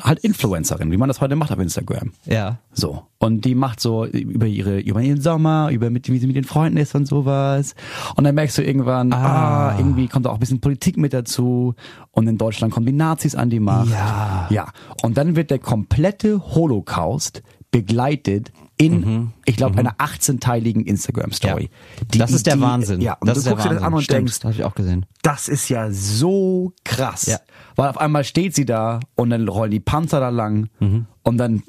halt Influencerin, wie man das heute macht auf Instagram. Ja. So. Und die macht so über ihre, über ihren Sommer, über mit, wie sie mit den Freunden ist und sowas. Und dann merkst du irgendwann, ah, irgendwie kommt da auch ein bisschen Politik mit dazu. Und in Deutschland kommen die Nazis an die Macht. Ja. Ja. Und dann wird der komplette Holocaust begleitet in, ich glaube, einer 18-teiligen Instagram-Story. Die das ist der Idee- Wahnsinn. Ja. Und das du ist der guckst dir Wahnsinn. das an und Stimmt, denkst, das habe ich auch gesehen. das ist ja so krass. Ja. Weil auf einmal steht sie da und dann rollen die Panzer da lang und dann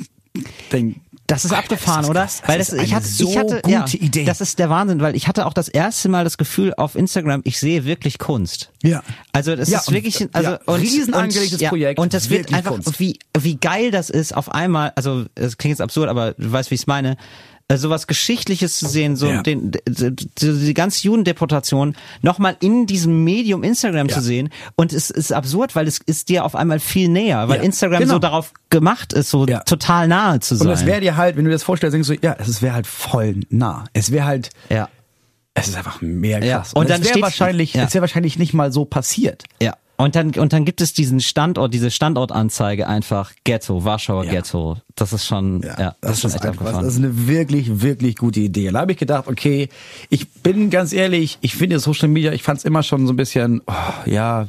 denk, Das ist Alter, abgefahren, das oder? Das weil das, ist ich hatte, so ich hatte, gute ja, Idee. Das ist der Wahnsinn, weil ich hatte auch das erste Mal das Gefühl auf Instagram, ich sehe wirklich Kunst. Ja. Also das Ja, ist und- wirklich, also ja, und, riesen Projekt, Und das wird einfach, Kunst. wie wie geil das ist auf einmal. Also es klingt jetzt absurd, aber du weißt, wie ich es meine. Äh, Sowas Geschichtliches zu sehen, so Ja. den, die ganze Judendeportation nochmal in diesem Medium Instagram Ja. zu sehen. Und es ist absurd, weil es ist dir auf einmal viel näher, weil Ja. Instagram Genau. so darauf gemacht ist, so total nahe zu sein. und das wäre dir halt, wenn du dir das vorstellst, denkst du, ja, es wäre halt voll nah. Es wäre halt, ja. es ist einfach Ja. krass. Und Und, dann es wäre wahrscheinlich, ja. es wäre wahrscheinlich nicht mal so passiert. Ja. Und dann, und dann gibt es diesen Standort, diese Standortanzeige einfach Ghetto, Warschauer Ja. Ghetto. Das ist schon, ja, das, ist schon echt einfach. Das ist eine wirklich, wirklich gute Idee. Da habe ich gedacht, okay, ich bin ganz ehrlich, ich finde Social Media, ich fand es immer schon so ein bisschen, oh, ja,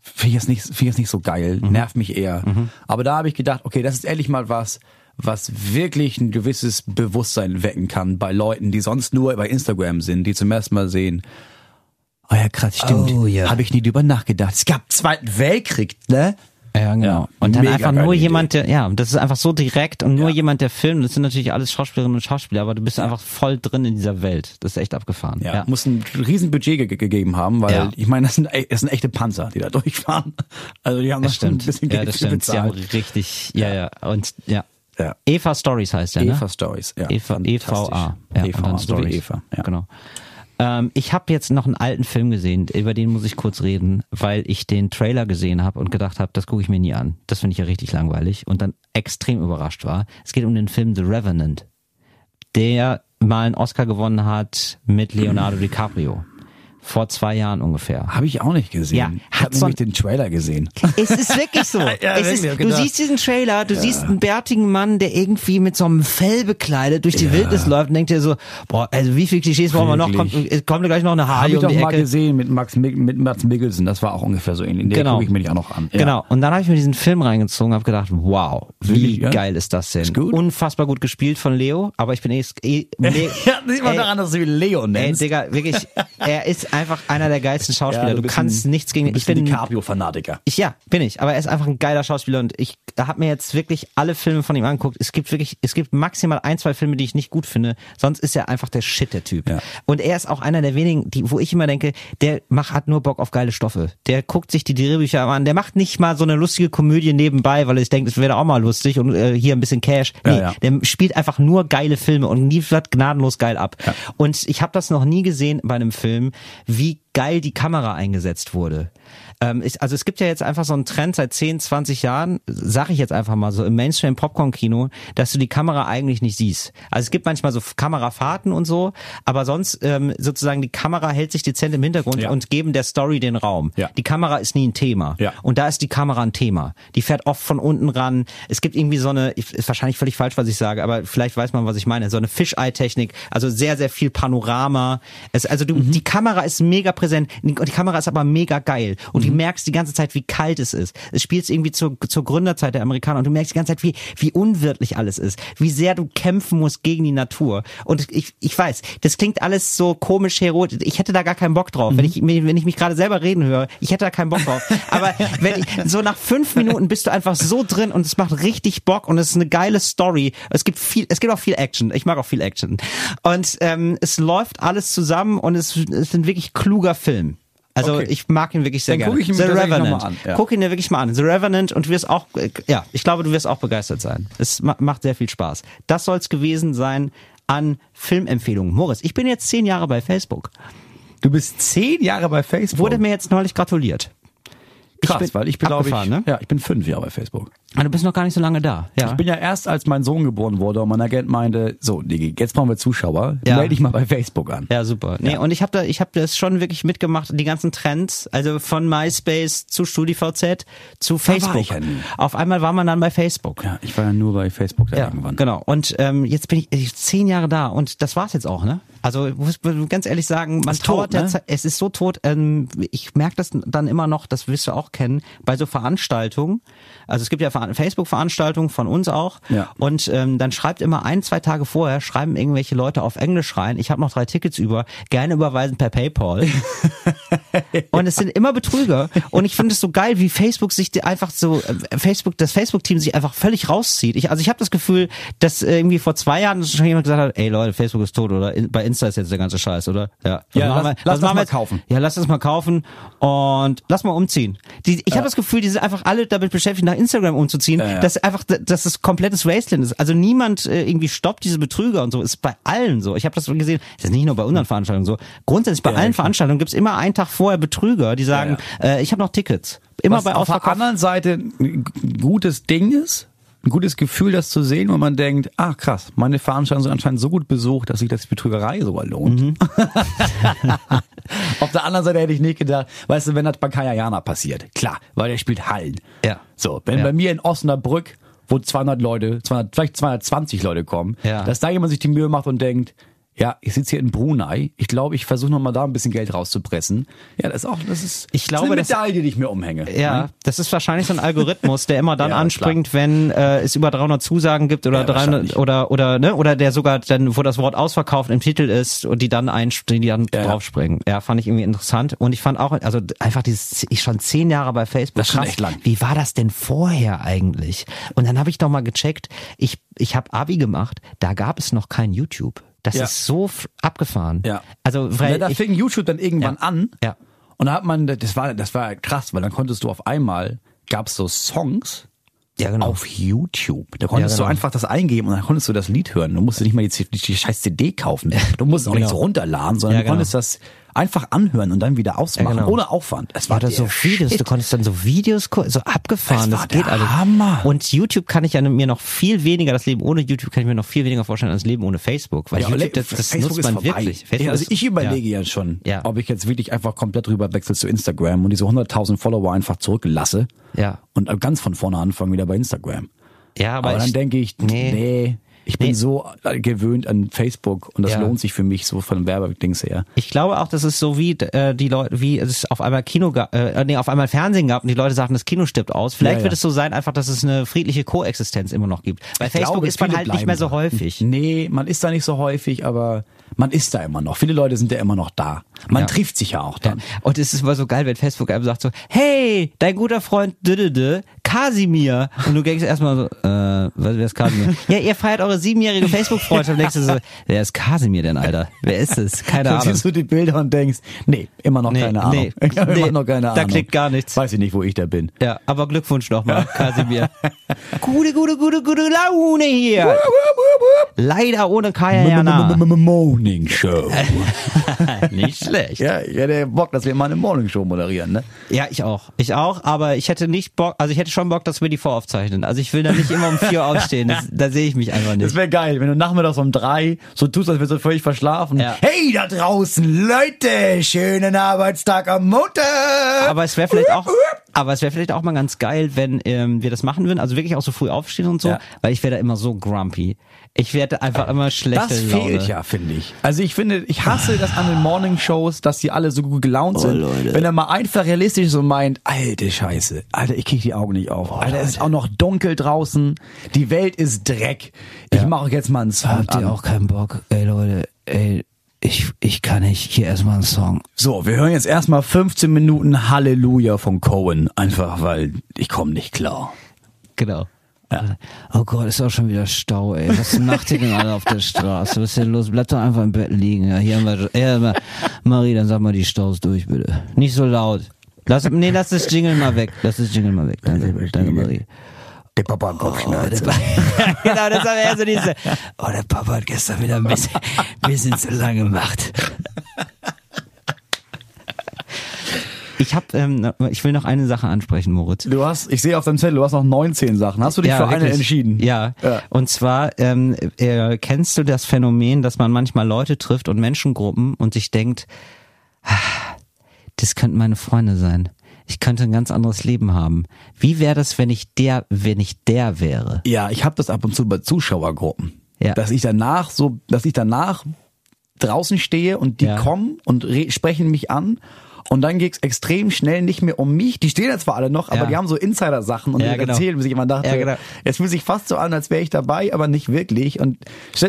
finde ich jetzt nicht, finde ich jetzt nicht so geil, Mhm. nervt mich eher. Aber da habe ich gedacht, okay, das ist ehrlich mal was, was wirklich ein gewisses Bewusstsein wecken kann bei Leuten, die sonst nur bei Instagram sind, die zum ersten Mal sehen, oh ja, krass, stimmt, Oh, ja. habe ich nie drüber nachgedacht. Es gab Zweiten Weltkrieg, ne? Ja, genau. Ja, und dann einfach nur jemand, der, ja, das ist einfach so direkt und nur Ja. jemand, der filmt. Das sind natürlich alles Schauspielerinnen und Schauspieler, aber du bist einfach voll drin in dieser Welt. Das ist echt abgefahren. Ja, muss ein riesen Budget ge gegeben haben, weil Ja. ich meine, das sind, e- das sind echte Panzer, die da durchfahren. [laughs] Also die haben das da schon ein stimmt. bisschen Ja, Geld das für stimmt. Sie haben bezahlt. richtig, ja, ja. Und ja. Ja. Eva Stories heißt der, ne? Eva Stories, ja. Eva. EVA. Ja, EVA, so Stories. Eva, ja. Genau. Ähm, ich habe jetzt noch einen alten Film gesehen, über den muss ich kurz reden, weil ich den Trailer gesehen habe und gedacht habe, das gucke ich mir nie an. Das finde ich ja richtig langweilig und dann extrem überrascht war. Es geht um den Film The Revenant, der mal einen Oscar gewonnen hat mit Leonardo DiCaprio. Vor zwei Jahren ungefähr. Habe ich auch nicht gesehen. Ja, ich hat habe nämlich den Trailer gesehen. [laughs] Es ist wirklich so. [laughs] Ja, es wirklich, ist, du gedacht. siehst diesen Trailer, du siehst einen bärtigen Mann, der irgendwie mit so einem Fell bekleidet durch die Wildnis läuft und denkt dir so, boah, also wie viele Klischees brauchen wir noch? Kommt, kommt gleich noch eine Habe Harley ich um doch mal gesehen mit Max mit Mats Mikkelsen. Das war auch ungefähr so ähnlich. Den Genau. gucke ich mir nicht auch noch an. Ja. Genau. Und dann habe ich mir diesen Film reingezogen, habe gedacht, wow, wie ja? geil ist das denn? Ist gut. Unfassbar gut gespielt von Leo, aber ich bin eh, eh nee, [laughs] Ja, sieht man ey, daran, dass du ihn Leo Ey, nennst. Digga, wirklich, er ist einfach einer der geilsten Schauspieler. Ja, du bist kannst ein- nichts gegen du ihn. Ich bin ein DiCaprio-Fanatiker. Ich, ja, bin ich. Aber er ist einfach ein geiler Schauspieler und ich habe mir jetzt wirklich alle Filme von ihm angeguckt. Es gibt wirklich, es gibt maximal ein, zwei Filme, die ich nicht gut finde. Sonst ist er einfach der Shit, der Typ. Ja. Und er ist auch einer der wenigen, die, wo ich immer denke, der macht, hat nur Bock auf geile Stoffe. Der guckt sich die Drehbücher an. Der macht nicht mal so eine lustige Komödie nebenbei, weil er sich denkt, es wäre auch mal lustig und äh, hier ein bisschen Cash. Nee, Ja, ja. der spielt einfach nur geile Filme und liefert gnadenlos geil ab. Und ich habe das noch nie gesehen bei einem Film, wie geil die Kamera eingesetzt wurde. Ähm, ich, also es gibt ja jetzt einfach so einen Trend seit 10, 20 Jahren, sag ich jetzt einfach mal so, im Mainstream-Popcorn-Kino, dass du die Kamera eigentlich nicht siehst. Also es gibt manchmal so Kamerafahrten und so, aber sonst ähm, sozusagen die Kamera hält sich dezent im Hintergrund Ja. und geben der Story den Raum. Ja. Die Kamera ist nie ein Thema. Ja. Und da ist die Kamera ein Thema. Die fährt oft von unten ran. Es gibt irgendwie so eine, ist wahrscheinlich völlig falsch, was ich sage, aber vielleicht weiß man, was ich meine. So eine Fisheye-Technik, also sehr, sehr viel Panorama. Es, also du, Mhm. die Kamera ist mega präsent und die Kamera ist aber mega geil. Und Mhm. Du merkst die ganze Zeit, wie kalt es ist. Es spielt irgendwie zur, zur Gründerzeit der Amerikaner und du merkst die ganze Zeit, wie, wie unwirtlich alles ist. Wie sehr du kämpfen musst gegen die Natur. Und ich, ich weiß, das klingt alles so komisch heroisch. Ich hätte da gar keinen Bock drauf. Wenn ich, wenn ich mich gerade selber reden höre, ich hätte da keinen Bock drauf. Aber [laughs] wenn ich, so nach fünf Minuten bist du einfach so drin und es macht richtig Bock und es ist eine geile Story. Es gibt viel, es gibt auch viel Action. Ich mag auch viel Action. Und ähm, es läuft alles zusammen und es, es ist ein wirklich kluger Film. Also Okay. ich mag ihn wirklich sehr Dann gerne. guck ich ihn The Revenant. mal an, ja. Guck ihn dir wirklich mal an. The Revenant und du wirst auch, äh, ja, ich glaube, du wirst auch begeistert sein. Es ma macht sehr viel Spaß. Das soll es gewesen sein an Filmempfehlungen. Moritz, ich bin jetzt zehn Jahre bei Facebook. Du bist zehn Jahre bei Facebook. Wurde mir jetzt neulich gratuliert. krass, bin weil ich bin, glaube ich, ne? ja, ich bin fünf Jahre bei Facebook. Ah, du bist noch gar nicht so lange da. Ja. Ich bin ja erst, als mein Sohn geboren wurde und mein Agent meinte, so, Digi, jetzt brauchen wir Zuschauer, Ja. melde dich mal bei Facebook an. Ja, super. Nee, und ich habe da, ich habe das schon wirklich mitgemacht, die ganzen Trends, also von MySpace zu StudiVZ zu Facebook. ja. Auf einmal war man dann bei Facebook. Ja, ich war ja nur bei Facebook da Ja, irgendwann. genau. Und ähm, jetzt bin ich, ich zehn Jahre da und das war's jetzt auch, ne? Also ich muss ganz ehrlich sagen, man trauert der ne? Zeit, es ist so tot. Ähm, ich merke das dann immer noch, das wirst du auch kennen, bei so Veranstaltungen. Also es gibt ja Veran- Facebook-Veranstaltungen von uns auch. Ja. Und ähm, dann schreibt immer ein, zwei Tage vorher, schreiben irgendwelche Leute auf Englisch rein, ich habe noch drei Tickets über, gerne überweisen per PayPal. [laughs] und es sind immer Betrüger. Und ich finde es so geil, wie Facebook sich einfach so, äh, Facebook, das Facebook-Team sich einfach völlig rauszieht. Ich, also ich habe das Gefühl, dass irgendwie vor zwei Jahren schon jemand gesagt hat, ey Leute, Facebook ist tot oder bei Insta ist jetzt der ganze Scheiß, oder? Ja, Ja, machen lass- wir- lass das mal jetzt? kaufen. Ja, lass das mal kaufen und lass mal umziehen. Die, ich habe das Gefühl, die sind einfach alle damit beschäftigt, nach Instagram umzuziehen, Ja, ja. dass einfach, dass es komplettes Wasteland ist. Also niemand äh, irgendwie stoppt diese Betrüger und so. Ist bei allen so. Ich habe das gesehen. Das ist nicht nur bei unseren Veranstaltungen so. Grundsätzlich bei Ja, allen. Veranstaltungen gibt's immer einen Tag vorher Betrüger, die sagen, Äh, ich habe noch Tickets. Immer Was bei auf der anderen Seite ein gutes Ding ist, ein gutes Gefühl, das zu sehen, wo man denkt, ach krass, meine Veranstaltungen sind anscheinend so gut besucht, dass sich das Betrügerei sogar lohnt. Mhm. [laughs] Auf der anderen Seite hätte ich nicht gedacht, weißt du, wenn das bei Kajayana passiert, klar, weil der spielt Hallen. Ja. So, wenn Ja. bei mir in Osnabrück, wo 200 Leute, 200, vielleicht 220 Leute kommen, Ja. dass da jemand sich die Mühe macht und denkt, ja, ich sitze hier in Brunei, ich glaube, ich versuche noch mal da ein bisschen Geld rauszupressen. Ja, das ist auch, das ist, Ich glaube, das das- ist eine Medaille, die ich mir umhänge. Ja, das ist wahrscheinlich so ein Algorithmus, der immer dann [laughs] Ja, anspringt, wenn äh, es über 300 Zusagen gibt oder Ja, 300 wahrscheinlich. oder oder ne oder der sogar dann wo das Wort ausverkauft im Titel ist und die dann einspringen, die dann Ja, draufspringen. Ja, fand ich irgendwie interessant und ich fand auch also einfach dieses ich schon zehn Jahre bei Facebook. Das ist echt lang. Wie war das denn vorher eigentlich? Und dann habe ich noch mal gecheckt, ich ich habe Abi gemacht, da gab es noch kein YouTube. Das Ja. ist so abgefahren. Ja. Also weil da fing YouTube dann irgendwann Ja. an. Ja. Und da hat man, das war, das war krass, weil dann konntest du auf einmal, gab's so Songs ja genau. auf YouTube. Da konntest Ja, du genau. einfach das eingeben und dann konntest du das Lied hören. Du musst nicht mal die, die, die scheiß CD kaufen. Du musst es auch nicht Genau. so runterladen, sondern Ja, du genau. konntest das einfach anhören und dann wieder ausmachen, genau. ohne Aufwand. Es war Oder so der Videos, Shit. du konntest dann so Videos, so abgefahren, Das das, geht alles. Hammer. Und YouTube kann ich ja mir noch viel weniger, das Leben ohne YouTube kann ich mir noch viel weniger vorstellen als das Leben ohne Facebook, weil Ja, YouTube, das, das Facebook nutzt ist man vorbei. wirklich. Facebook ja, also ich überlege ja, schon, Ja. ob ich jetzt wirklich einfach komplett rüber wechsle zu Instagram und diese 100.000 Follower einfach zurücklasse Ja. und ganz von vorne anfangen wieder bei Instagram. Ja, aber, Aber, dann ich, denke ich, nee, Nee. Ich bin Nee. so gewöhnt an Facebook und das Ja. lohnt sich für mich so von Werbedings her. Ich glaube auch, dass es so wie äh, die Leute, wie es auf einmal Kino gab, äh, nee, auf einmal Fernsehen gab und die Leute sagten, das Kino stirbt aus. Vielleicht Ja, wird es so sein, einfach, dass es eine friedliche Koexistenz immer noch gibt. Bei Ich Facebook glaube, ist man halt nicht mehr so häufig. Nee, man ist da nicht so häufig, aber man ist da immer noch. Viele Leute sind ja immer noch da. Man Ja. trifft sich ja auch Ja. dann. Und es ist immer so geil, wenn Facebook einem sagt so, hey, dein guter Freund Düdede, Kasimir. Und du denkst erstmal so, äh, wer ist Kasimir? [laughs] ja, ihr feiert eure siebenjährige Facebook-Freundschaft. Und denkst du so, wer ist Kasimir denn, Alter? Wer ist es? Keine Dann Ahnung. siehst du die Bilder und denkst, nee, immer noch Nee, keine Ahnung. [laughs] nee, Ich nee, immer noch keine da Ahnung. klickt gar nichts. Weiß ich nicht, wo ich da bin. Ja, aber Glückwunsch nochmal, [laughs] Kasimir. gute, gute, gute, gute Laune hier. Leider ohne Kaya Jana. Morning Show. [laughs] Nicht schlecht. ja, ich hätte Bock, dass wir mal eine Morning Show moderieren, ne? Ja, ich auch. Ich auch, aber ich hätte nicht Bock, also ich hätte schon Bock, dass wir die voraufzeichnen. Also ich will da nicht immer um vier aufstehen. Das, da sehe ich mich einfach Das nicht. wäre geil, wenn du nachmittags um drei so tust, als wärst du völlig verschlafen. Ja. Hey, da draußen, Leute, schönen Arbeitstag am Montag. Aber es wäre vielleicht auch, aber es wäre vielleicht auch mal ganz geil, wenn ähm, wir das machen würden. Also wirklich auch so früh aufstehen und so, Ja. weil ich wäre da immer so grumpy. Ich werde einfach immer schlechte Das Laune. fehlt ja, finde ich. Also ich finde, ich hasse das an den Morning Shows, dass die alle so gut gelaunt sind. Leute. Wenn er mal einfach realistisch so meint, alte Scheiße, Alter, ich krieg die Augen nicht auf. Alter, es ist auch noch dunkel draußen, die Welt ist Dreck. Ich mache jetzt mal einen Song Habt ihr auch keinen Bock? Ey Leute, ey, ich, ich kann nicht. Hier erstmal einen Song. So, wir hören jetzt erstmal 15 Minuten Halleluja von Cohen, einfach weil ich komme nicht klar. Genau. Oh Gott, ist auch schon wieder Stau, ey. Was macht ihr denn alle auf der Straße? Was ist denn los? Bleibt doch einfach im Bett liegen. Ja, hier haben wir, ja, Ma- Marie, dann sag mal die Staus durch, bitte. Nicht so laut. Lass, nee, lass das Jingle mal weg. Lass das Jingle mal weg. Danke, danke Marie. Der Papa hat Kopfschmerzen. [laughs] genau, das war eher so diese, oh, der Papa hat gestern wieder ein bisschen, bisschen zu lang gemacht. Ich hab, ähm, ich will noch eine Sache ansprechen, Moritz. Du hast, ich sehe auf deinem Zettel, du hast noch 19 Sachen. Hast du dich für eine wirklich. entschieden? Ja. Ja. Und zwar ähm, äh, kennst du das Phänomen, dass man manchmal Leute trifft und Menschengruppen und sich denkt, ah, das könnten meine Freunde sein. Ich könnte ein ganz anderes Leben haben. Wie wäre das, wenn ich der, wenn ich der wäre? Ja, ich habe das ab und zu bei Zuschauergruppen. Ja. Dass ich danach so, dass ich danach draußen stehe und die Ja. kommen und re sprechen mich an. Und dann geht's extrem schnell nicht mehr um mich. Die stehen ja zwar alle noch, aber Ja. die haben so Insider-Sachen und Ja, die genau. erzählen, bis ich immer dachte, Ja, genau. es fühlt sich fast so an, als wäre ich dabei, aber nicht wirklich. Und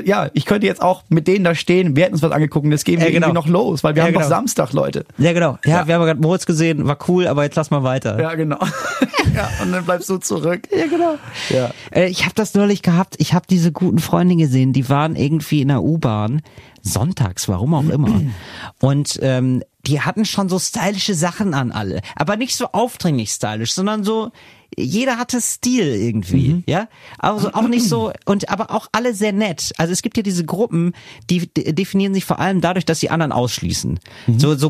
ja, ich könnte jetzt auch mit denen da stehen, wir hätten uns was angeguckt und jetzt gehen wir Ja, genau. irgendwie noch los, weil wir haben genau. noch Samstag, Leute. Ja, genau. Ja, Ja. wir haben gerade Moritz gesehen, war cool, aber jetzt lass mal weiter. Ja, genau. [laughs] ja, und dann bleibst du zurück. Ja, genau. Ja. Äh, ich habe das neulich gehabt. Ich habe diese guten Freunde gesehen, die waren irgendwie in der U-Bahn sonntags, warum auch immer. Und ähm, die hatten schon so stylische Sachen an alle, aber nicht so aufdringlich stylisch, sondern so jeder hatte Stil irgendwie, ja? Also auch nicht so [clears throat] und aber auch alle sehr nett. Also es gibt ja diese Gruppen, die definieren sich vor allem dadurch, dass sie anderen ausschließen. So so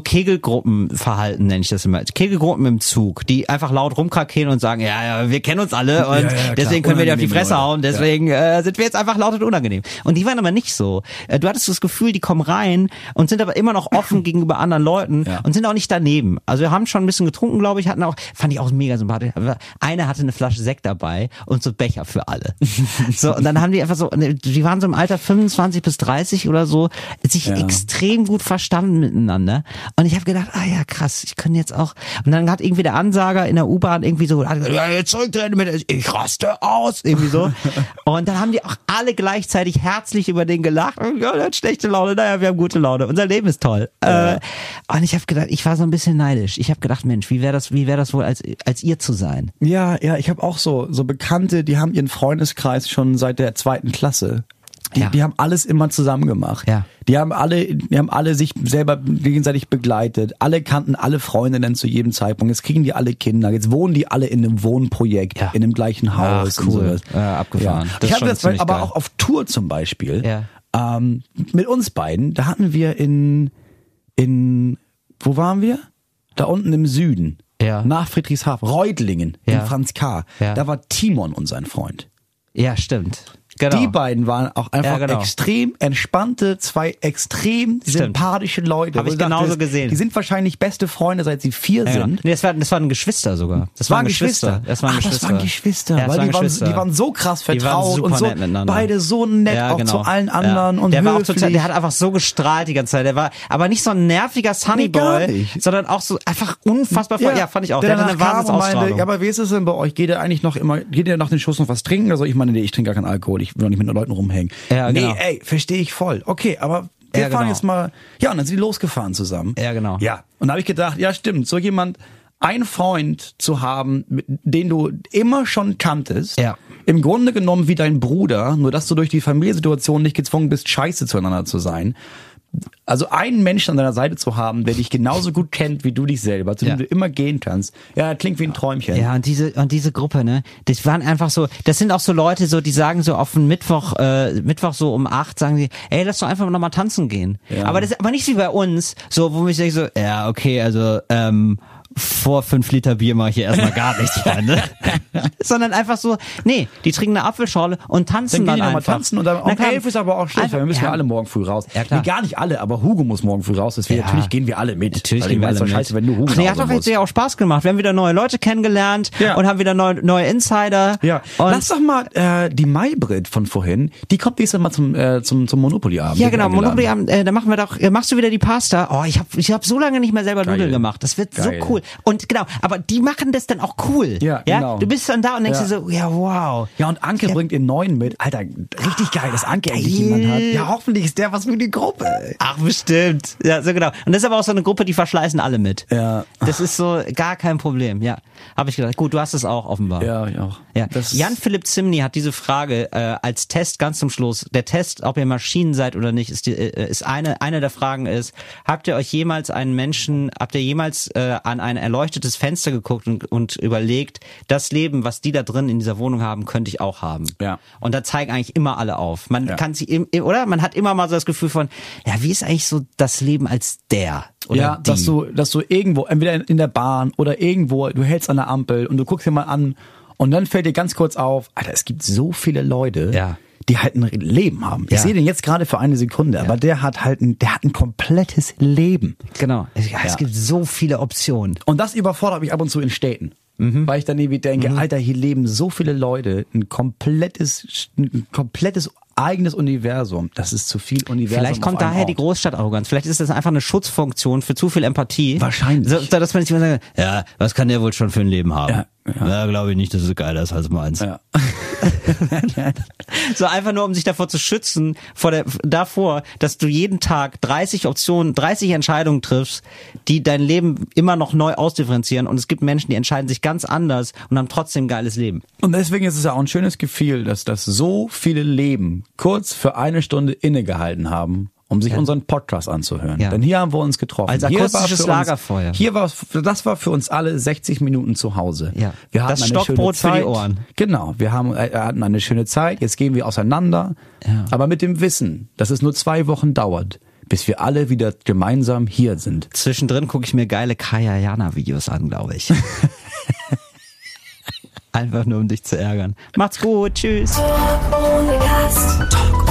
Kegelgruppenverhalten nenne ich das immer. Kegelgruppen im Zug, die einfach laut rumkrakehlen und sagen, ja, ja, wir kennen uns alle und Ja, ja, deswegen können wir dir auf die Fresse Leute. hauen, deswegen äh, sind wir jetzt einfach laut und unangenehm. Und die waren aber nicht so. Äh, du hattest das Gefühl, die kommen rein und sind aber immer noch offen [clears throat] gegenüber anderen Leuten Ja. und sind auch nicht daneben. Also wir haben schon ein bisschen getrunken, glaube ich, hatten auch, fand ich auch mega sympathisch. Aber Einer hatte eine Flasche Sekt dabei und so Becher für alle. [laughs] so, und dann haben die einfach so, die waren so im Alter 25 bis 30 oder so, sich Ja. extrem gut verstanden miteinander. Und ich habe gedacht, ah ja, krass, ich kann jetzt auch. Und dann hat irgendwie der Ansager in der U-Bahn irgendwie so, hat gesagt, ja, jetzt zurücktreten mit, ich raste aus, irgendwie so. [laughs] Und dann haben die auch alle gleichzeitig herzlich über den gelacht. Ja, der hat schlechte Laune, naja, wir haben gute Laune. Unser Leben ist toll. Äh, und ich habe gedacht, ich war so ein bisschen neidisch. Ich habe gedacht, Mensch, wie wäre das, wie wäre das wohl als als ihr zu sein? Ja, ja, ich habe auch so so Bekannte, die haben ihren Freundeskreis schon seit der zweiten Klasse. Die, Ja. die haben alles immer zusammen gemacht. Ja. Die haben alle, die haben alle sich selber gegenseitig begleitet. Alle kannten alle Freundinnen zu jedem Zeitpunkt. Jetzt kriegen die alle Kinder. Jetzt wohnen die alle in einem Wohnprojekt, Ja. in dem gleichen Haus Ach, und cool. sowas. Ja, abgefahren. Ist ich habe das aber geil. auch auf Tour zum Beispiel. Ja. Ähm, mit uns beiden, da hatten wir in in wo waren wir? Da unten im Süden. Ja. Nach Friedrichshafen, Reutlingen, Ja. in Franz K. Ja. Da war Timon und sein Freund. Ja, stimmt. Genau. Die beiden waren auch einfach Ja, genau. extrem entspannte, zwei extrem sympathische Leute. Hab wo ich genauso dachtest, gesehen. Die sind wahrscheinlich beste Freunde, seit sie vier Ja, genau. sind. Nee, das, war, das waren Geschwister sogar. Das waren Geschwister. Das waren Ach, Geschwister. das waren Geschwister. Ja, das weil waren die, waren, die waren so krass vertraut und so beide so nett Ja, auch genau. zu allen Ja. anderen und der war auch total, der hat einfach so gestrahlt die ganze Zeit. Der war aber nicht so ein nerviger Sunny Nee, sondern auch so einfach unfassbar. Ja, ja fand ich auch. Der, Der hatte eine Wahnsinnsausstrahlung. ja, aber wie ist es denn bei euch? Geht ihr eigentlich noch immer, geht ihr nach den Schuss noch was trinken? Also ich meine, nee, ich trinke gar keinen Alkohol, ich will auch nicht mit den Leuten rumhängen. Ja, nee, genau. ey, verstehe ich voll. Okay, aber wir Ja, fahren genau. jetzt mal, ja, und dann sind die losgefahren zusammen. Ja, genau. Ja, und da habe ich gedacht, ja, stimmt, so jemand, einen Freund zu haben, den du immer schon kanntest, Ja. im Grunde genommen wie dein Bruder, nur dass du durch die Familiensituation nicht gezwungen bist, scheiße zueinander zu sein. Also einen Menschen an deiner Seite zu haben, der dich genauso gut kennt wie du dich selber, zu dem Ja. du immer gehen kannst. Ja, klingt wie ein Träumchen. Ja, und diese und diese Gruppe, ne, das waren einfach so, das sind auch so Leute, so die sagen so auf den Mittwoch, äh, Mittwoch so um acht, sagen sie, ey, lass doch einfach noch mal tanzen gehen. Ja. Aber das aber nicht wie bei uns, so wo ich sage so, ja, okay, also ähm, vor fünf Liter Bier mache ich hier erstmal gar nichts, Freunde. [laughs] Sondern einfach so, nee, die trinken eine Apfelschorle und tanzen Dann dann, einfach. tanzen und dann Na um klar. elf ist aber auch Schluss, Einfach- weil wir müssen ja, ja. alle morgen früh raus. Ja, klar. Nee, gar nicht alle, aber Hugo muss morgen früh raus. Deswegen Ja. natürlich gehen wir alle mit. Natürlich Weil gehen wir alle mit. scheiße, wenn du Hugo Ach nee, nach hat doch jetzt ja auch Spaß gemacht. Wir haben wieder neue Leute kennengelernt Ja. und haben wieder neue, neue Insider. Ja, und lass doch mal äh, die Maybrit von vorhin, die kommt nächstes Mal zum, äh, zum, zum Monopoly-Abend. Ja, genau, eingeladen. Monopoly, Abend, äh, da machen wir doch, äh, machst du wieder die Pasta? Oh, ich habe ich hab so lange nicht mehr selber Geil. Nudeln gemacht. Das wird Geil. so cool. Und genau, aber die machen das dann auch cool. Ja, ja? genau. Du bist dann da und denkst Ja. dir so, ja, wow. Ja, und Anke bringt ihren neuen mit. Alter, richtig geil, dass Anke endlich jemand hat. Ja, hoffentlich ist der was für die Gruppe. Ach, bestimmt. Ja, so genau. Und das ist aber auch so eine Gruppe, die verschleißen alle mit. Ja. Das ist so gar kein Problem, ja. Habe ich gedacht. Gut, du hast es auch offenbar. Ja, ich auch. Ja. Das- Jan Philipp Zimny hat diese Frage äh, als Test ganz zum Schluss. Der Test, ob ihr Maschinen seid oder nicht, ist, die, äh, ist eine eine der Fragen ist: Habt ihr euch jemals einen Menschen, habt ihr jemals äh, an ein erleuchtetes Fenster geguckt und, und überlegt, das Leben, was die da drin in dieser Wohnung haben, könnte ich auch haben? Ja. Und da zeigen eigentlich immer alle auf. Man Ja. kann sie im, oder man hat immer mal so das Gefühl von, ja, wie ist eigentlich so das Leben als der oder ja, die? dass du, dass du irgendwo, entweder in- in der Bahn oder irgendwo, du hältst an der Ampel und du guckst dir mal an und dann fällt dir ganz kurz auf, Alter, es gibt so viele Leute, Ja. Die halt ein Leben haben. Ich Ja. sehe den jetzt gerade für eine Sekunde, aber der hat halt ein, der hat ein komplettes Leben. genau. Ja, es Ja. gibt so viele Optionen. Und das überfordert mich ab und zu in Städten. Mhm. Weil ich dann irgendwie denke, Alter, hier leben so viele Leute, ein komplettes, ein komplettes eigenes Universum. Das ist zu viel Universum. Vielleicht kommt daher die Ort. Großstadtarroganz. Vielleicht ist das einfach eine Schutzfunktion für zu viel Empathie. Wahrscheinlich. So, dass man sich immer sagt, ja, was kann der wohl schon für ein Leben haben? Ja, ja. glaube ich nicht, dass es geiler ist als meins. Ja. [laughs] So einfach nur, um sich davor zu schützen, vor der, davor, dass du jeden Tag 30 Optionen, 30 Entscheidungen triffst, die dein Leben immer noch neu ausdifferenzieren. Und es gibt Menschen, die entscheiden sich ganz anders und haben trotzdem ein geiles Leben. Und deswegen ist es ja auch ein schönes Gefühl, dass das so viele Leben kurz für eine Stunde innegehalten haben, um sich unseren Podcast anzuhören. Ja. Denn hier haben wir uns getroffen. Als Hier war akustisches Lagerfeuer. Uns, hier war es- das war für uns alle 60 Minuten zu Hause. Ja. Wir hatten Das eine Stockbrot schöne für die Zeit. Ohren. Genau. Wir haben äh, hatten eine schöne Zeit. Jetzt gehen wir auseinander. Ja. Aber mit dem Wissen, dass es nur zwei Wochen dauert, bis wir alle wieder gemeinsam hier sind. Zwischendrin gucke ich mir geile Kaya Jana Videos an, glaube ich. [laughs] Einfach nur, um dich zu ärgern. Macht's gut, tschüss. ohne Gast. Talk ohne